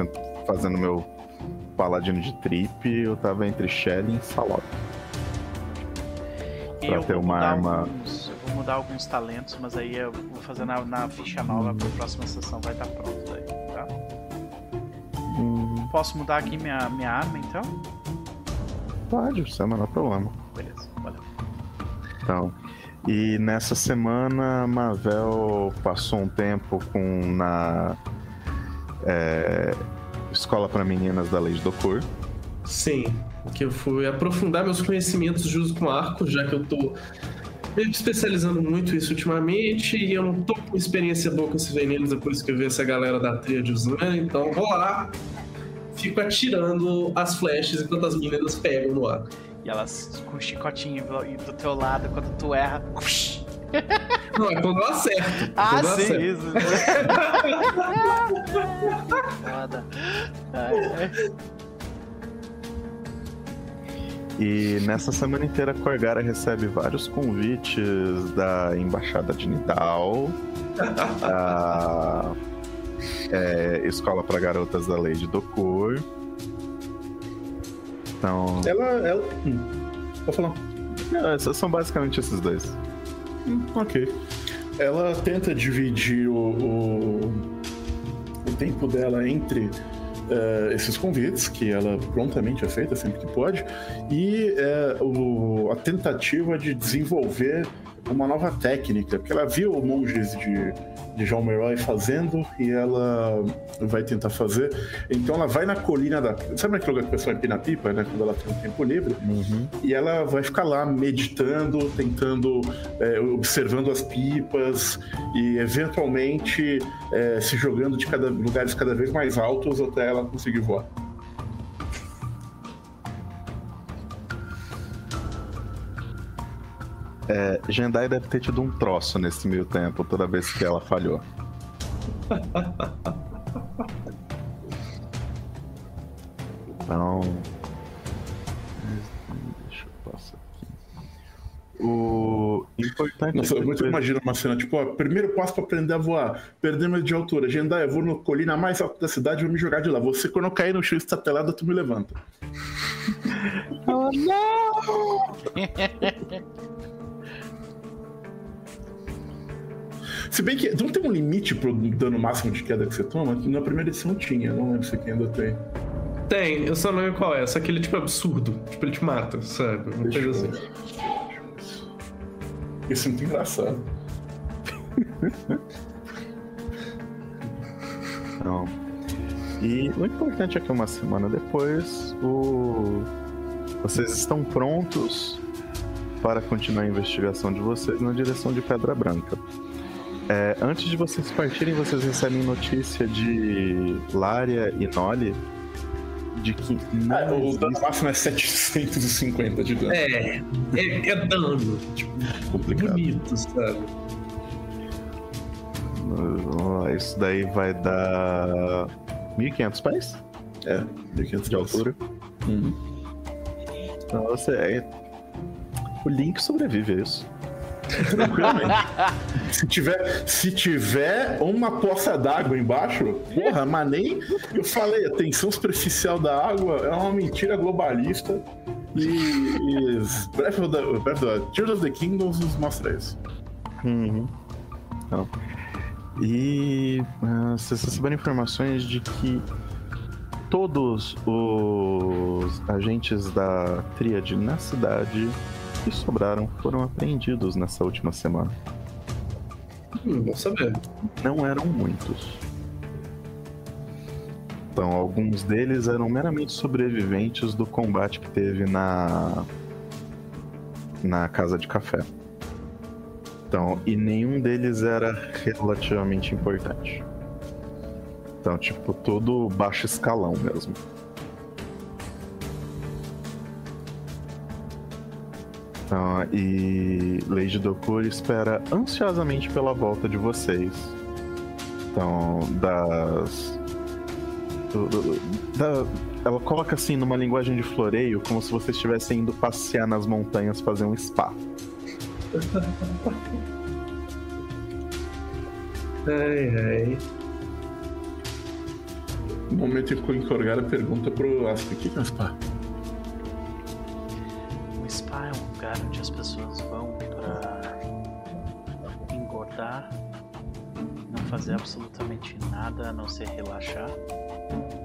fazendo meu paladino de trip, eu tava entre Shelly e Salop. Pra eu ter uma arma- Alguns, eu vou mudar alguns talentos, mas aí eu vou fazer na, na ficha nova pra próxima sessão vai estar pronto daí, tá? Hum, Posso mudar aqui minha, minha arma então? pode, isso é o menor problema. Beleza, valeu. Então, e nessa semana, Mavel passou um tempo com na é, escola para meninas da Lei de Docur. Sim. Que eu fui aprofundar meus conhecimentos de uso com arco, já que eu tô me especializando muito isso ultimamente e eu não tô com experiência boa com esses venenos depois que eu vi essa galera da tríade usando, então vou lá, fico atirando as flechas enquanto as meninas pegam no ar. E elas com o chicotinho do teu lado, quando tu erra. Não, é quando eu acerto. Ah, quando eu sim, acerto. isso. Foda. Ai, ai. E nessa semana inteira, Corgara recebe vários convites da Embaixada de Nidal, da é, Escola para Garotas da Lei de Dokur. Então, Ela. ela... Hum. Pode falar. é, são basicamente esses dois. Hum, ok. Ela tenta dividir o, o, o tempo dela entre eh, esses convites, que ela prontamente aceita sempre que pode, e eh, o- a tentativa de desenvolver uma nova técnica, porque ela viu monges de, de Jean Meroy fazendo e ela vai tentar fazer. Então ela vai na colina da. Sabe naquele lugar que o pessoal empina pipa, né? Quando ela tem um tempo livre? E ela vai ficar lá meditando, tentando, é, observando as pipas e eventualmente é, se jogando de cada, lugares cada vez mais altos até ela conseguir voar. É, Jendai deve ter tido um troço nesse meio tempo, toda vez que ela falhou. Então. Deixa eu passar aqui. O importante Nossa, é eu depois- imagino uma cena tipo: ó, primeiro passo pra aprender a voar, perdemos de altura. Jendai, eu vou na colina mais alta da cidade e vou me jogar de lá. Você, quando eu cair no chão estatelado, tu me levanta. Se bem que não tem um limite pro dano máximo de queda que você toma, que na primeira edição tinha, não lembro se aqui ainda tem. Tem, eu só não lembro qual é, só que ele é tipo absurdo. Tipo, ele te mata, sabe? Uma Deixa coisa eu assim. Isso é muito engraçado. Não. E o importante é que uma semana depois, o... vocês estão prontos para continuar a investigação de vocês na direção de Pedra Branca. É, antes de vocês partirem, vocês recebem notícia de Lária e Noli de que não Ah, o dano máximo é 750 de dano. É, é, é dano. Tipo, complicado. bonito, sabe? Isso daí vai dar 1.500 pés É, 1500 de altura. Uhum. Então você é... O Link sobrevive a isso. Tranquilamente. se, tiver, se tiver uma poça d'água embaixo, porra, mas nem. Eu falei, a tensão superficial da água é uma mentira globalista. E, e Breath of the, Breath of the, Tears of the Kingdoms nos mostra isso. Uhum. Então, e ah, vocês receberam informações de que todos os agentes da Tríade na cidade que sobraram foram apreendidos nessa última semana. Hum, bom saber. Não eram muitos. Então, alguns deles eram meramente sobreviventes do combate que teve na na casa de café. Então, e nenhum deles era relativamente importante. Então, tipo, tudo baixo escalão mesmo. Então, e Lady Dokur espera ansiosamente pela volta de vocês. Então, das. do- do- da- ela coloca assim numa linguagem de floreio, como se vocês estivessem indo passear nas montanhas fazer um spa. Ai, ai. No momento em que o Corgara pergunta pro Asp, o não fazer absolutamente nada a não ser relaxar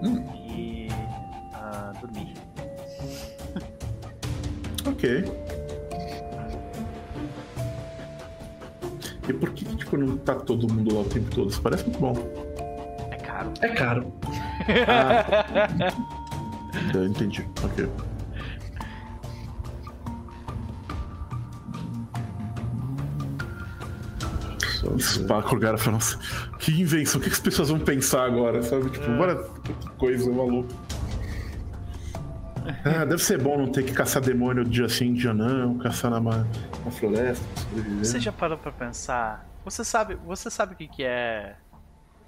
Hum. e ah, dormir. Ok. E por que, tipo, não tá todo mundo lá o tempo todo? Isso parece muito bom. É caro. É caro. Eu entendi. Ok. Spa, Kurgara falando assim, que invenção, o que as pessoas vão pensar agora, sabe? Tipo, É. bora, que coisa maluca. Ah, deve ser bom não ter que caçar demônio dia sim, dia não, caçar na, na floresta, sobreviver. Você já parou pra pensar? Você sabe, você sabe o que, que é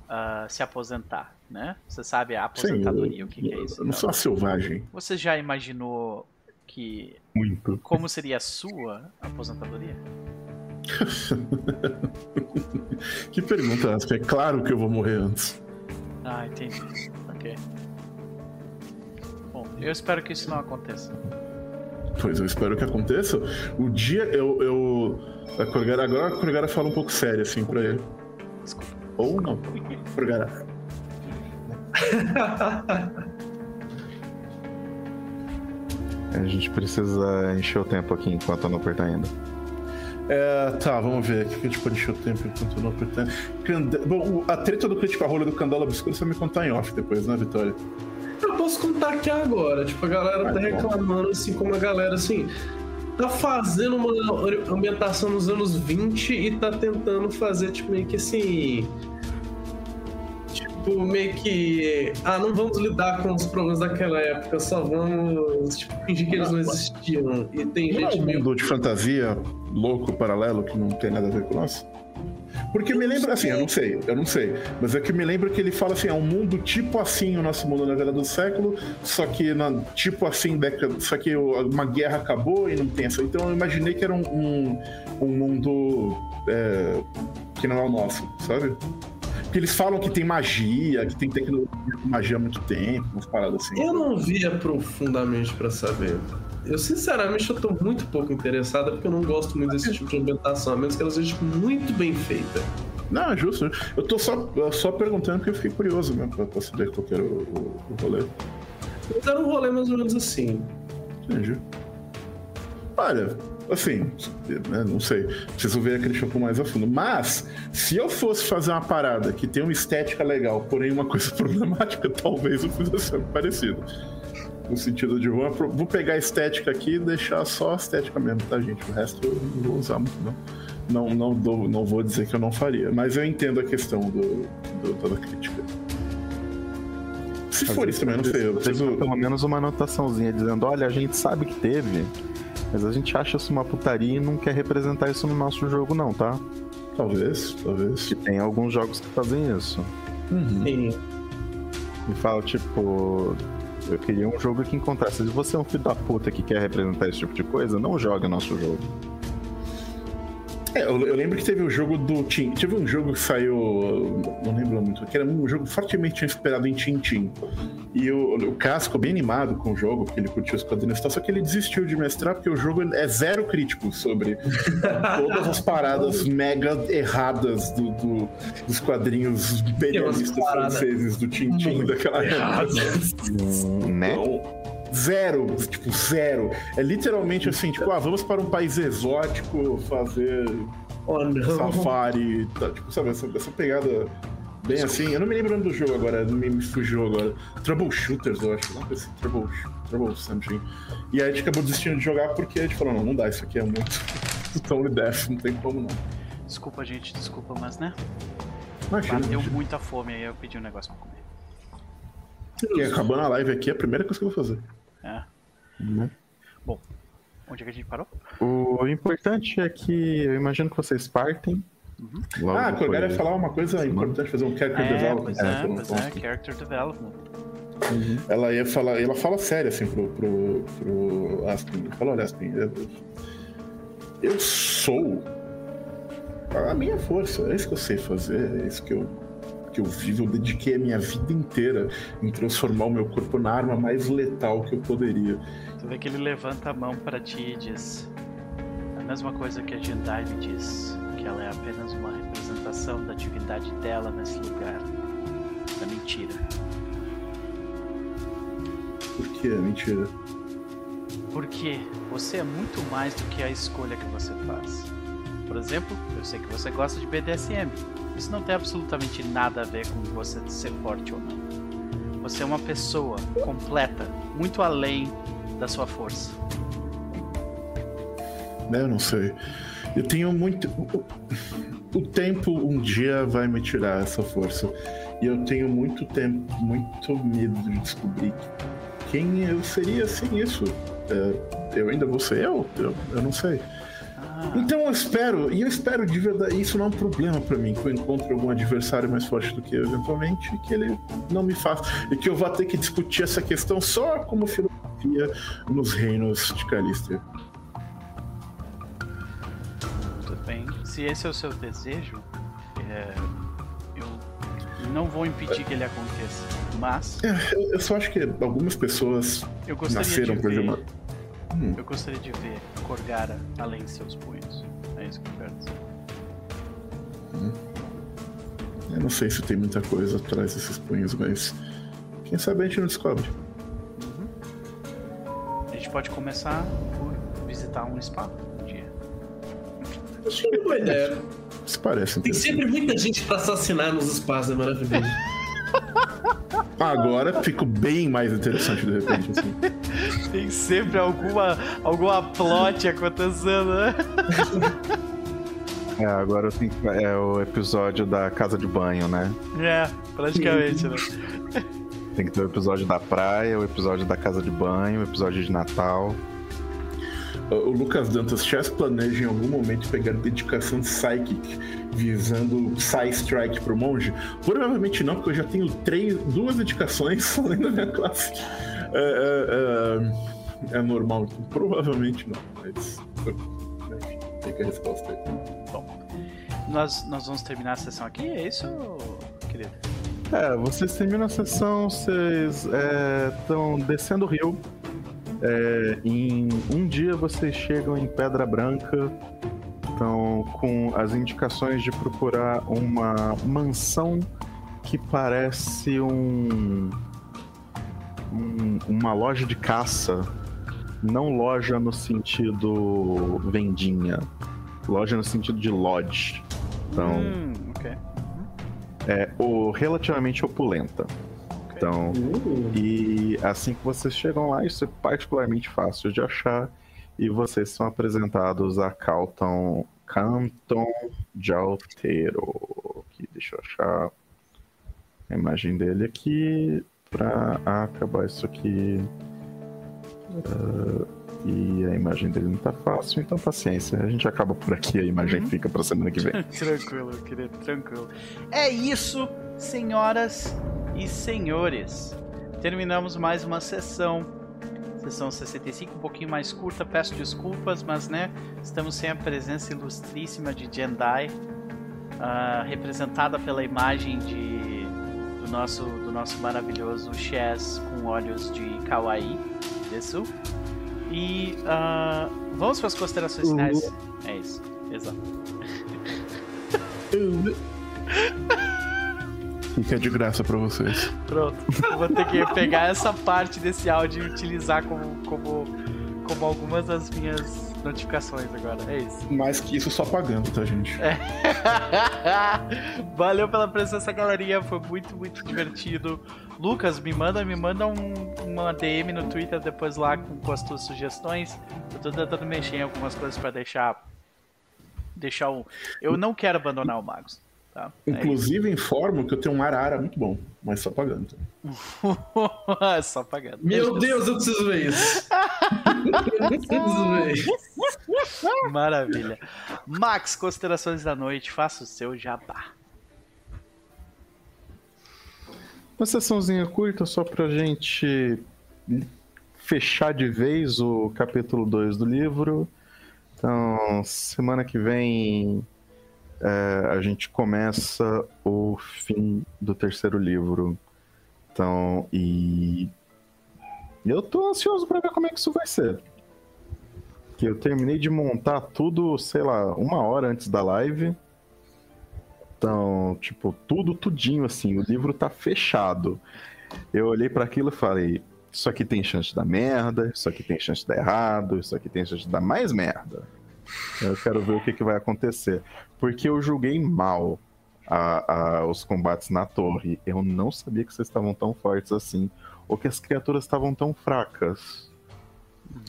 ah, se aposentar, né? Você sabe a Sim, aposentadoria, eu, o que, que é isso? eu não sou selvagem. Você já imaginou que Muito. como seria a sua aposentadoria? Que pergunta, essa? é claro que eu vou morrer antes. Ah, entendi. Ok. Bom, eu espero que isso não aconteça. Pois eu espero que aconteça. O dia eu. eu a Kurgara, agora a Kurgara fala um pouco sério assim pra ele. Desculpa. Ou não. Kurgara. A gente precisa encher o tempo aqui enquanto não apertar ainda. É, tá, vamos ver. O que a gente pode encher o tempo enquanto não apertar? Cande... Bom, a treta do Critical Role do Candela Obscuro você vai me contar em off depois, né, Vitória? Eu posso contar aqui agora. Tipo, a galera tá Ah, bom. reclamando, assim, como a galera, assim, tá fazendo uma ambientação nos anos 20 e tá tentando fazer, tipo, meio que assim. Tipo, meio que. Ah, não vamos lidar com os problemas daquela época, só vamos, tipo, fingir que eles não existiam. E tem Não é gente um meio. mundo de fantasia louco, paralelo, que não tem nada a ver com nós? Porque me lembra, assim, eu não sei, eu não sei, mas é que me lembra que ele fala assim, é um mundo tipo assim o nosso mundo na virada do século, só que na, tipo assim, década, só que o- uma guerra acabou e não tem essa. Então eu imaginei que era um, um, um mundo é, que não é o nosso, sabe? Porque eles falam que tem magia, que tem tecnologia com magia há muito tempo, umas paradas assim. Eu não via profundamente pra saber. Eu, sinceramente, eu tô muito pouco interessada porque eu não gosto muito desse tipo de ambientação, a menos que ela seja tipo, muito bem feita. Não, é justo. né? Eu tô só, só perguntando porque eu fiquei curioso mesmo pra, pra saber qual que era o, o, o rolê. Mas era um rolê mais ou menos assim. Entendi. Olha, assim, né, não sei. Preciso ver aquele shampoo mais a fundo. Mas, se eu fosse fazer uma parada que tem uma estética legal, porém uma coisa problemática, talvez eu fizesse algo parecido. No sentido de, vou, vou pegar a estética aqui e deixar só a estética mesmo, tá, gente? O resto eu não vou usar muito, não. Não, não, dou- não vou dizer que eu não faria. Mas eu entendo a questão do, do- da crítica. Se for isso também, não sei. Eu preciso... pelo menos uma anotaçãozinha dizendo, olha, a gente sabe que teve, mas a gente acha isso uma putaria e não quer representar isso no nosso jogo não, tá? Talvez, talvez. E tem alguns jogos que fazem isso. Uhum. Sim. E fala, tipo, eu queria um jogo que encontrasse. Se você é um filho da puta que quer representar esse tipo de coisa, não joga nosso jogo. É, eu, eu lembro que teve o jogo do Tim. Teve um jogo que saiu. Não lembro muito, que era um jogo fortemente inspirado em Tintin. E o, o Casco, bem animado com o jogo, porque ele curtiu os quadrinhos e tal, só que ele desistiu de mestrar porque o jogo é zero crítico sobre todas as paradas mega erradas do, do- dos quadrinhos imperialistas franceses do Tintin daquela época. Né? Então, Zero, tipo, zero. É literalmente assim, tipo, ah, vamos para um país exótico fazer Oh, não. safari, tá, tipo, sabe, essa, essa pegada bem assim. Eu não me lembro o nome do jogo agora, me, me fugiu agora. Troubleshooters, eu acho, não coisa assim, Trouble, Trouble something. E aí a gente acabou desistindo de jogar porque a gente falou, não, não dá, isso aqui é muito Tony Death, não tem como não. Desculpa, gente, desculpa, mas né? Imagina, Bateu muita fome aí, eu pedi um negócio pra comer. E acabando a live aqui, é a primeira coisa que eu vou fazer. É. Né? Onde é que a gente parou? O importante é que eu imagino que vocês partem. Logo ah, eu quero falar uma coisa importante, fazer um character É, development. pois é, não pois é, character development. Ela ia falar, ela fala sério assim pro, pro, pro Aspen. Fala, olha, Aspen, eu, eu sou a minha força, é isso que eu sei fazer, é isso que eu, que eu vivo. Eu dediquei a minha vida inteira em transformar o meu corpo na arma mais letal que eu poderia. Tu vê que ele levanta a mão pra ti e diz a mesma coisa que a Jendai me diz, que ela é apenas uma representação da divindade dela nesse lugar. Da mentira. Por que é mentira? Porque você é muito mais do que a escolha que você faz. Por exemplo, eu sei que você gosta de BDSM. Isso não tem absolutamente nada a ver com você ser forte ou não. Você é uma pessoa completa, muito além da sua força. Né, Eu não sei. Eu tenho muito. o- tempo um dia vai me tirar essa força. E eu tenho muito tempo, muito medo de descobrir quem eu seria sem isso. É, eu ainda vou ser eu? Eu, eu não sei. Então eu espero, e eu espero de verdade, isso não é um problema pra mim, que eu encontre algum adversário mais forte do que eu eventualmente, e que ele não me faça, e que eu vá ter que discutir essa questão só como filosofia nos reinos de Calíster. tudo bem. Se esse é o seu desejo, é, eu não vou impedir que ele aconteça. Mas É, eu, só acho que algumas pessoas nasceram de ver. Hum, Eu gostaria de ver Corgara além de seus punhos. É isso que eu quero dizer. eu não sei se tem muita coisa atrás desses punhos, mas quem sabe a gente não descobre. A gente pode começar por visitar um spa um dia. Acho que é uma boa ideia. Isso parece Tem sempre muita gente pra assassinar nos espaços, é maravilhoso. Agora fico bem mais interessante de repente, assim. Tem sempre alguma, alguma plot acontecendo, né? É, agora eu tenho que- é o episódio da casa de banho, né? É, praticamente, né? Tem que ter o episódio da praia, o episódio da casa de banho, o episódio de Natal. O Lucas Dantas Chess planeja em algum momento pegar dedicação de Psychic visando Psy Strike pro monge? Provavelmente não, porque eu já tenho três, duas dedicações além da minha classe. É, é, é, é normal, então provavelmente não, mas. Enfim, fica a resposta aí. Nós, nós vamos terminar a sessão aqui, é isso, querido? É, vocês terminam a sessão, vocês estão descendo o rio. É, em um dia vocês chegam em Pedra Branca, estão com as indicações de procurar uma mansão que parece um, um- uma loja de caça, não loja no sentido vendinha, loja no sentido de lodge. Então, Hum, ok. é o relativamente opulenta. Então, Uh, e assim que vocês chegam lá, isso é particularmente fácil de achar. E vocês são apresentados a Calton Canton de Alteiro. Que deixa eu achar a imagem dele aqui para acabar isso aqui. Ah, e a imagem dele não tá fácil, então paciência. A gente acaba por aqui, a imagem fica pra semana que vem. tranquilo, querido, tranquilo. É isso, senhoras e senhores. Terminamos mais uma sessão. Sessão 65, um pouquinho mais curta, peço desculpas, mas né, estamos sem a presença ilustríssima de Jendai, ah, representada pela imagem de, do, nosso, do nosso maravilhoso Chess com olhos de Kawaii, Desu. E ah, vamos para as considerações finais. É isso, exato. Fica de graça pra vocês. Pronto. Eu vou ter que pegar essa parte desse áudio e utilizar como, como, como algumas das minhas notificações agora. É isso. Mais que isso, só pagando, tá, gente? Valeu pela presença, galerinha. Foi muito, muito divertido. Lucas, me manda, me manda um, uma DM no Twitter depois lá com, com as tuas sugestões. Eu tô tentando mexer em algumas coisas pra deixar. Deixar o. Eu não quero abandonar o Magos. Tá? É. Inclusive, informo que eu tenho um arara muito bom, mas só pagando. Só pagando. Meu Deus, eu preciso ver isso. eu preciso ver isso. Maravilha. Max, considerações da noite, faça o seu jabá. Uma sessãozinha curta só pra gente fechar de vez o capítulo 2 do livro. Então, semana que vem é, a gente começa o fim do terceiro livro. Então, e eu tô ansioso pra ver como é que isso vai ser. Que eu terminei de montar tudo, sei lá, uma hora antes da live. Então, tipo, tudo tudinho assim, o livro tá fechado. Eu olhei pra aquilo e falei: Isso aqui tem chance de dar merda, isso aqui tem chance de dar errado, isso aqui tem chance de dar mais merda. Eu quero ver o que, que vai acontecer. Porque eu julguei mal a- a- os combates na torre. Eu não sabia que vocês estavam tão fortes assim, ou que as criaturas estavam tão fracas.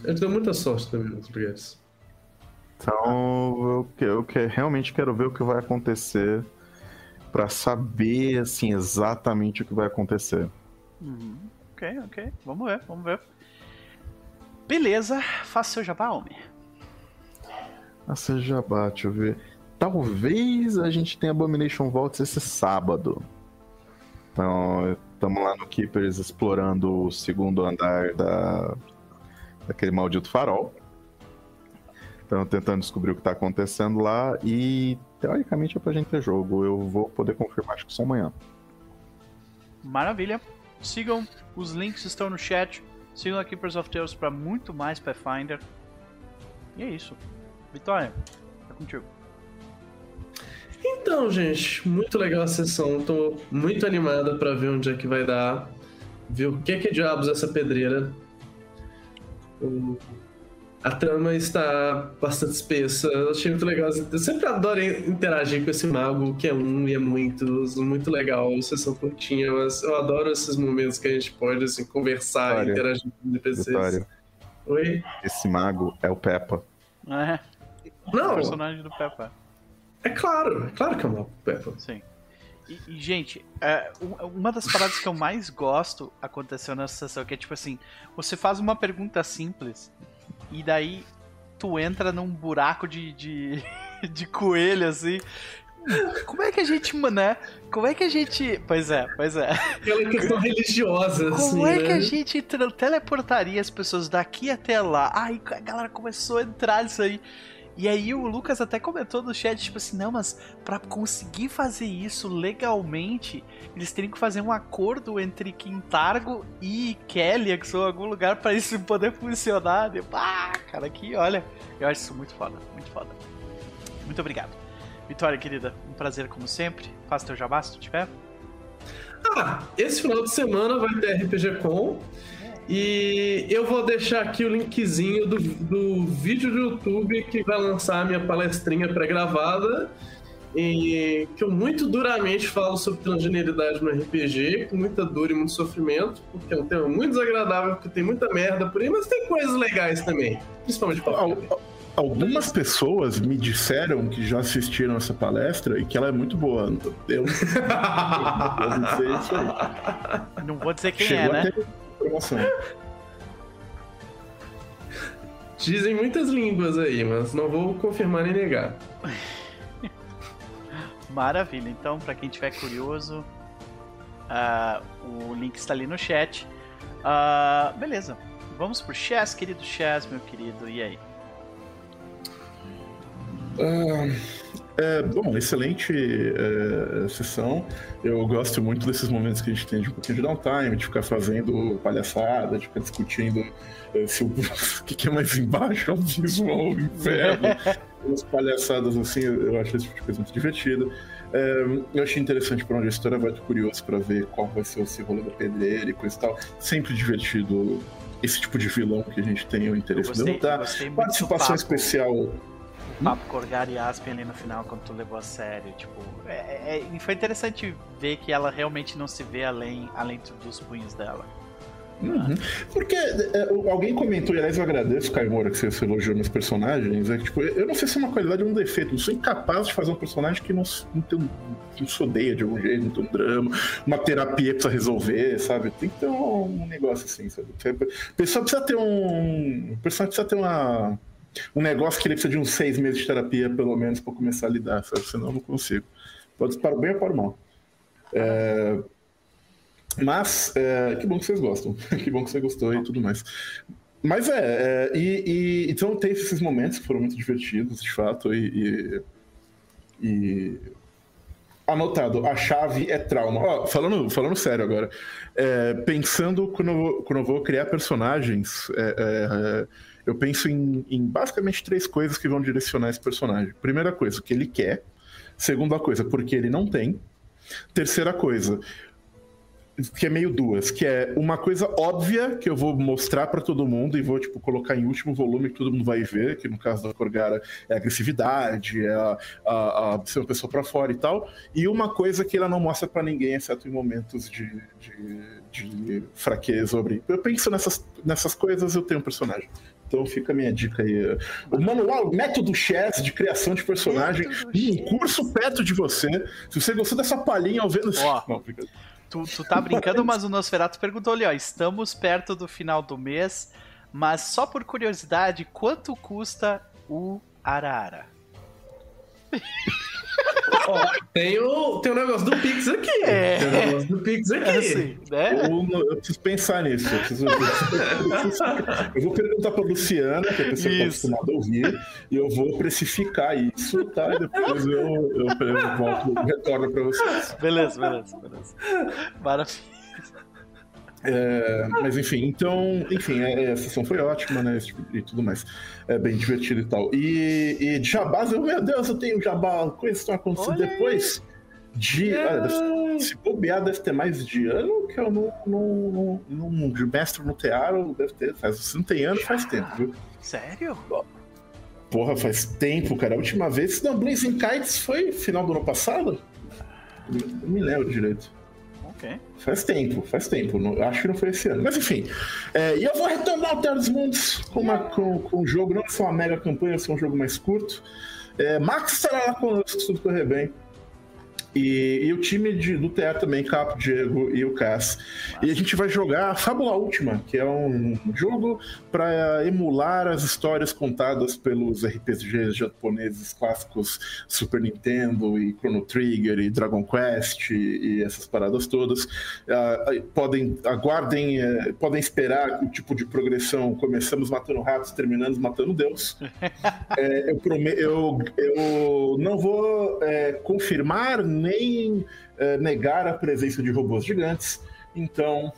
Eu te dou muita sorte também nos lugares. Então, eu, eu, eu realmente quero ver o que vai acontecer para saber assim exatamente o que vai acontecer. Uhum. Ok, ok. Vamos ver, vamos ver. Beleza, faça seu jabá, homem. Ah, seu jabá, deixa eu ver. Talvez a gente tenha Abomination Vaults esse sábado. Então, estamos lá no Keepers explorando o segundo andar da, daquele maldito farol. Então, tentando descobrir o que está acontecendo lá e, teoricamente, é pra gente ter jogo. Eu vou poder confirmar, acho que só amanhã. Maravilha. Sigam, os links estão no chat. Sigam a Keepers of Tales para muito mais Pathfinder. E é isso. Vitória, é contigo. Então, gente, muito legal a sessão. Tô muito animada para ver onde é que vai dar. Ver o que que diabos é essa pedreira. A trama está bastante espessa. Eu achei muito legal. Eu sempre adoro interagir com esse mago, que é um e é muitos. Muito legal, sessão curtinha, mas eu adoro esses momentos que a gente pode assim, conversar Vitória. interagir com NPCs. Vitória. Oi? Esse mago é o Peppa. É. Não. O personagem do Peppa. É claro, é claro que é uma Peppa. Sim. E, e, gente, é, uma das paradas que eu mais gosto aconteceu nessa sessão, que é tipo assim, você faz uma pergunta simples e daí tu entra num buraco de, de, de coelho, assim. Como é que a gente, né? Como é que a gente. Pois é, pois é. Aquela questão religiosa, Como assim, é né? que a gente teleportaria as pessoas daqui até lá? Ai, a galera começou a entrar nisso aí. E aí o Lucas até comentou no chat, tipo assim, não, mas para conseguir fazer isso legalmente, eles teriam que fazer um acordo entre Quintargo e Kelly, ou algum lugar para isso poder funcionar. Ah, cara, aqui, olha, eu acho isso muito foda, muito foda. Muito obrigado. Vitória, querida, um prazer como sempre. Faça teu jabá se tu tiver. Ah, esse final de semana vai ter RPG Com. E eu vou deixar aqui o linkzinho do, do vídeo do YouTube que vai lançar a minha palestrinha pré-gravada. E que eu muito duramente falo sobre transgeneridade no RPG, com muita dor e muito sofrimento, porque é um tema muito desagradável, porque tem muita merda por aí, mas tem coisas legais também, principalmente para Algumas pessoas me disseram que já assistiram essa palestra e que ela é muito boa. Eu não, vou dizer isso aí. Não vou dizer quem Chegou é, né? Informação. Dizem muitas línguas aí, mas não vou confirmar nem negar. Maravilha. Então, para quem tiver curioso, uh, o link está ali no chat. Uh, beleza. Vamos pro Chess, querido Chess, meu querido. E aí? Uh, é, bom, excelente é, sessão. Eu gosto muito desses momentos que a gente tem de um pouquinho de downtime, de ficar fazendo palhaçada, de ficar discutindo é, se o, o que, é mais embaixo, é o visual, o inferno. As palhaçadas assim, eu acho esse tipo de coisa muito divertida. É, eu achei interessante para onde a história vai, tô curioso para ver qual vai ser esse rolê da pedreira e coisa e tal. Sempre divertido esse tipo de vilão que a gente tem o interesse de derrotar. Participação especial papo Corgar e Aspen ali no final, quando tu levou a sério. Tipo, é, é, foi interessante ver que ela realmente não se vê além, além dos punhos dela. Uhum. Porque é, alguém comentou, e aliás eu agradeço, Caio Moura, que você elogiou meus personagens. É que, tipo, eu não sei se é uma qualidade ou um defeito. Eu sou incapaz de fazer um personagem que não, não, tem, não se odeia de algum jeito, não tem um drama, uma terapia pra resolver, sabe? Tem que ter um, um negócio assim, sabe? Pessoa precisa ter um. O personagem precisa ter uma um negócio que ele precisa de uns seis meses de terapia, pelo menos, para começar a lidar, sabe? Senão eu não consigo. Pode para o bem ou para o mal. É... Mas, é... que bom que vocês gostam. que bom que você gostou e tudo mais. Mas é, é e, e, então tem esses momentos que foram muito divertidos, de fato, e, e, e... anotado, a chave é trauma. Ó, falando, falando sério agora, é, pensando quando eu, quando eu vou criar personagens, é, é eu penso em, em, basicamente três coisas que vão direcionar esse personagem. Primeira coisa, o que ele quer. Segunda coisa, porque ele não tem. Terceira coisa, que é meio duas, que é uma coisa óbvia que eu vou mostrar para todo mundo e vou tipo colocar em último volume que todo mundo vai ver, que no caso da Corgara é agressividade, é a, a, a ser uma pessoa para fora e tal, e uma coisa que ela não mostra para ninguém, exceto em momentos de, de, de fraqueza. Eu penso nessas, nessas coisas, eu tenho um personagem. Então fica a minha dica aí. O manual Método Chess de criação de personagem, um curso perto de você. Se você gostou dessa palhinha ao ver no... Ó. Não. Tu, tu tá brincando, mas o Nosferatu perguntou ali, ó. Estamos perto do final do mês, mas só por curiosidade, quanto custa o Arara? Ó, tem o, tem o negócio do Pix aqui. É. Tem o negócio do Pix aqui. Assim, né? Eu, eu preciso pensar nisso. Eu, preciso- eu preciso- eu vou perguntar pra Luciana, que é a pessoa que tá acostumada a ouvir, e eu vou precificar isso, tá? E depois eu, eu, eu volto, retorno pra vocês. Beleza, beleza, beleza. Maravilha. É, mas enfim, então, enfim, é, a sessão foi ótima, né? esse tipo- E tudo mais. É bem divertido e tal. E, e jabás, eu, meu Deus, eu tenho jabá, coisas estão acontecendo depois de. olha, se bobear, deve ter mais de ano que eu não, não, não, não de mestre no teatro, deve ter. Faz, se não tem ano, faz tempo, viu? Sério? Porra, faz tempo, cara. A última vez. Não, Blazing Kites foi final do ano passado? Não me lembro direito. Ok. Faz tempo, faz tempo. Não- acho que não foi esse ano. Mas enfim. É, e eu vou retomar o Terra dos Mundos com, uma, com, com um jogo, não só uma mega campanha, só um jogo mais curto. É, Max estará lá conosco, se tudo correr bem. E, e o time de- do teatro também, Capo, Diego e o Cass. E a gente vai jogar Fábula Última, que é um jogo para emular as histórias contadas pelos RPGs japoneses clássicos Super Nintendo e Chrono Trigger e Dragon Quest e, e essas paradas todas. Ah, podem aguardem, eh, podem esperar o tipo de progressão. Começamos matando ratos, terminamos matando Deus. É, eu, prome- eu, eu não vou é, confirmar nem é, negar a presença de robôs gigantes. Então,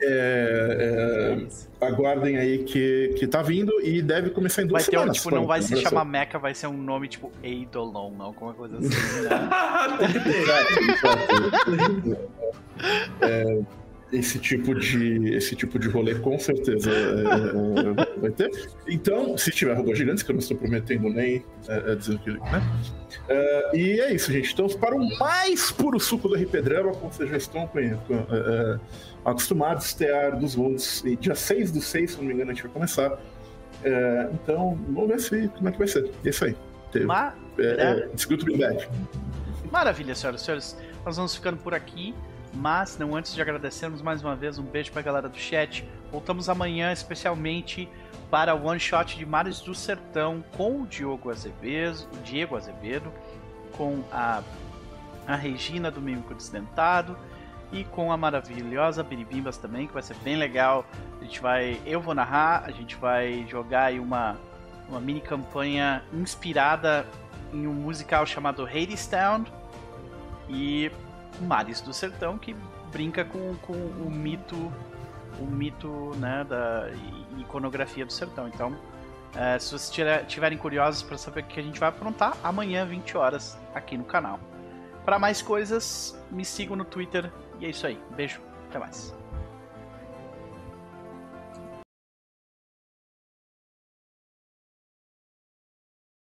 é, é, aguardem aí que, que tá vindo e deve começar em duas Vai ter um, semanas. tipo, não vai se chamar Mecha, vai ser um nome tipo Eidolon, alguma coisa assim, né? É, esse tipo de esse tipo de rolê com certeza é, é, vai ter. Então, se tiver robôs gigantes, que eu não estou prometendo nem é, é, dizendo que, né? É, e é isso, gente. Então, para o mais puro suco do RP Drama, como vocês já estão com- com- é, acostumados, Tear dos Mundos. E dia 6 do 6, se não me engano, a gente vai começar. É, então, vamos ver se, como é que vai ser. É isso aí. Teve- Ma- é, é, Big Bad. Maravilha, senhoras e senhores. Nós vamos ficando por aqui, mas não antes de agradecermos mais uma vez, um beijo pra galera do chat. Voltamos amanhã, especialmente para o one shot de Mares do Sertão com o Diogo Azevedo, o Diego Azevedo, com a, a Regina do Mímico Desdentado e com a maravilhosa Biribimbas também, que vai ser bem legal. A gente vai, eu vou narrar, a gente vai jogar aí uma uma mini campanha inspirada em um musical chamado Hadestown e Mares do Sertão que brinca com, com o mito o mito né, da iconografia do sertão. Então, eh, se vocês tiverem curiosos para saber o que a gente vai aprontar, amanhã 20 horas aqui no canal. Para mais coisas, me sigam no Twitter e é isso aí. Beijo, até mais.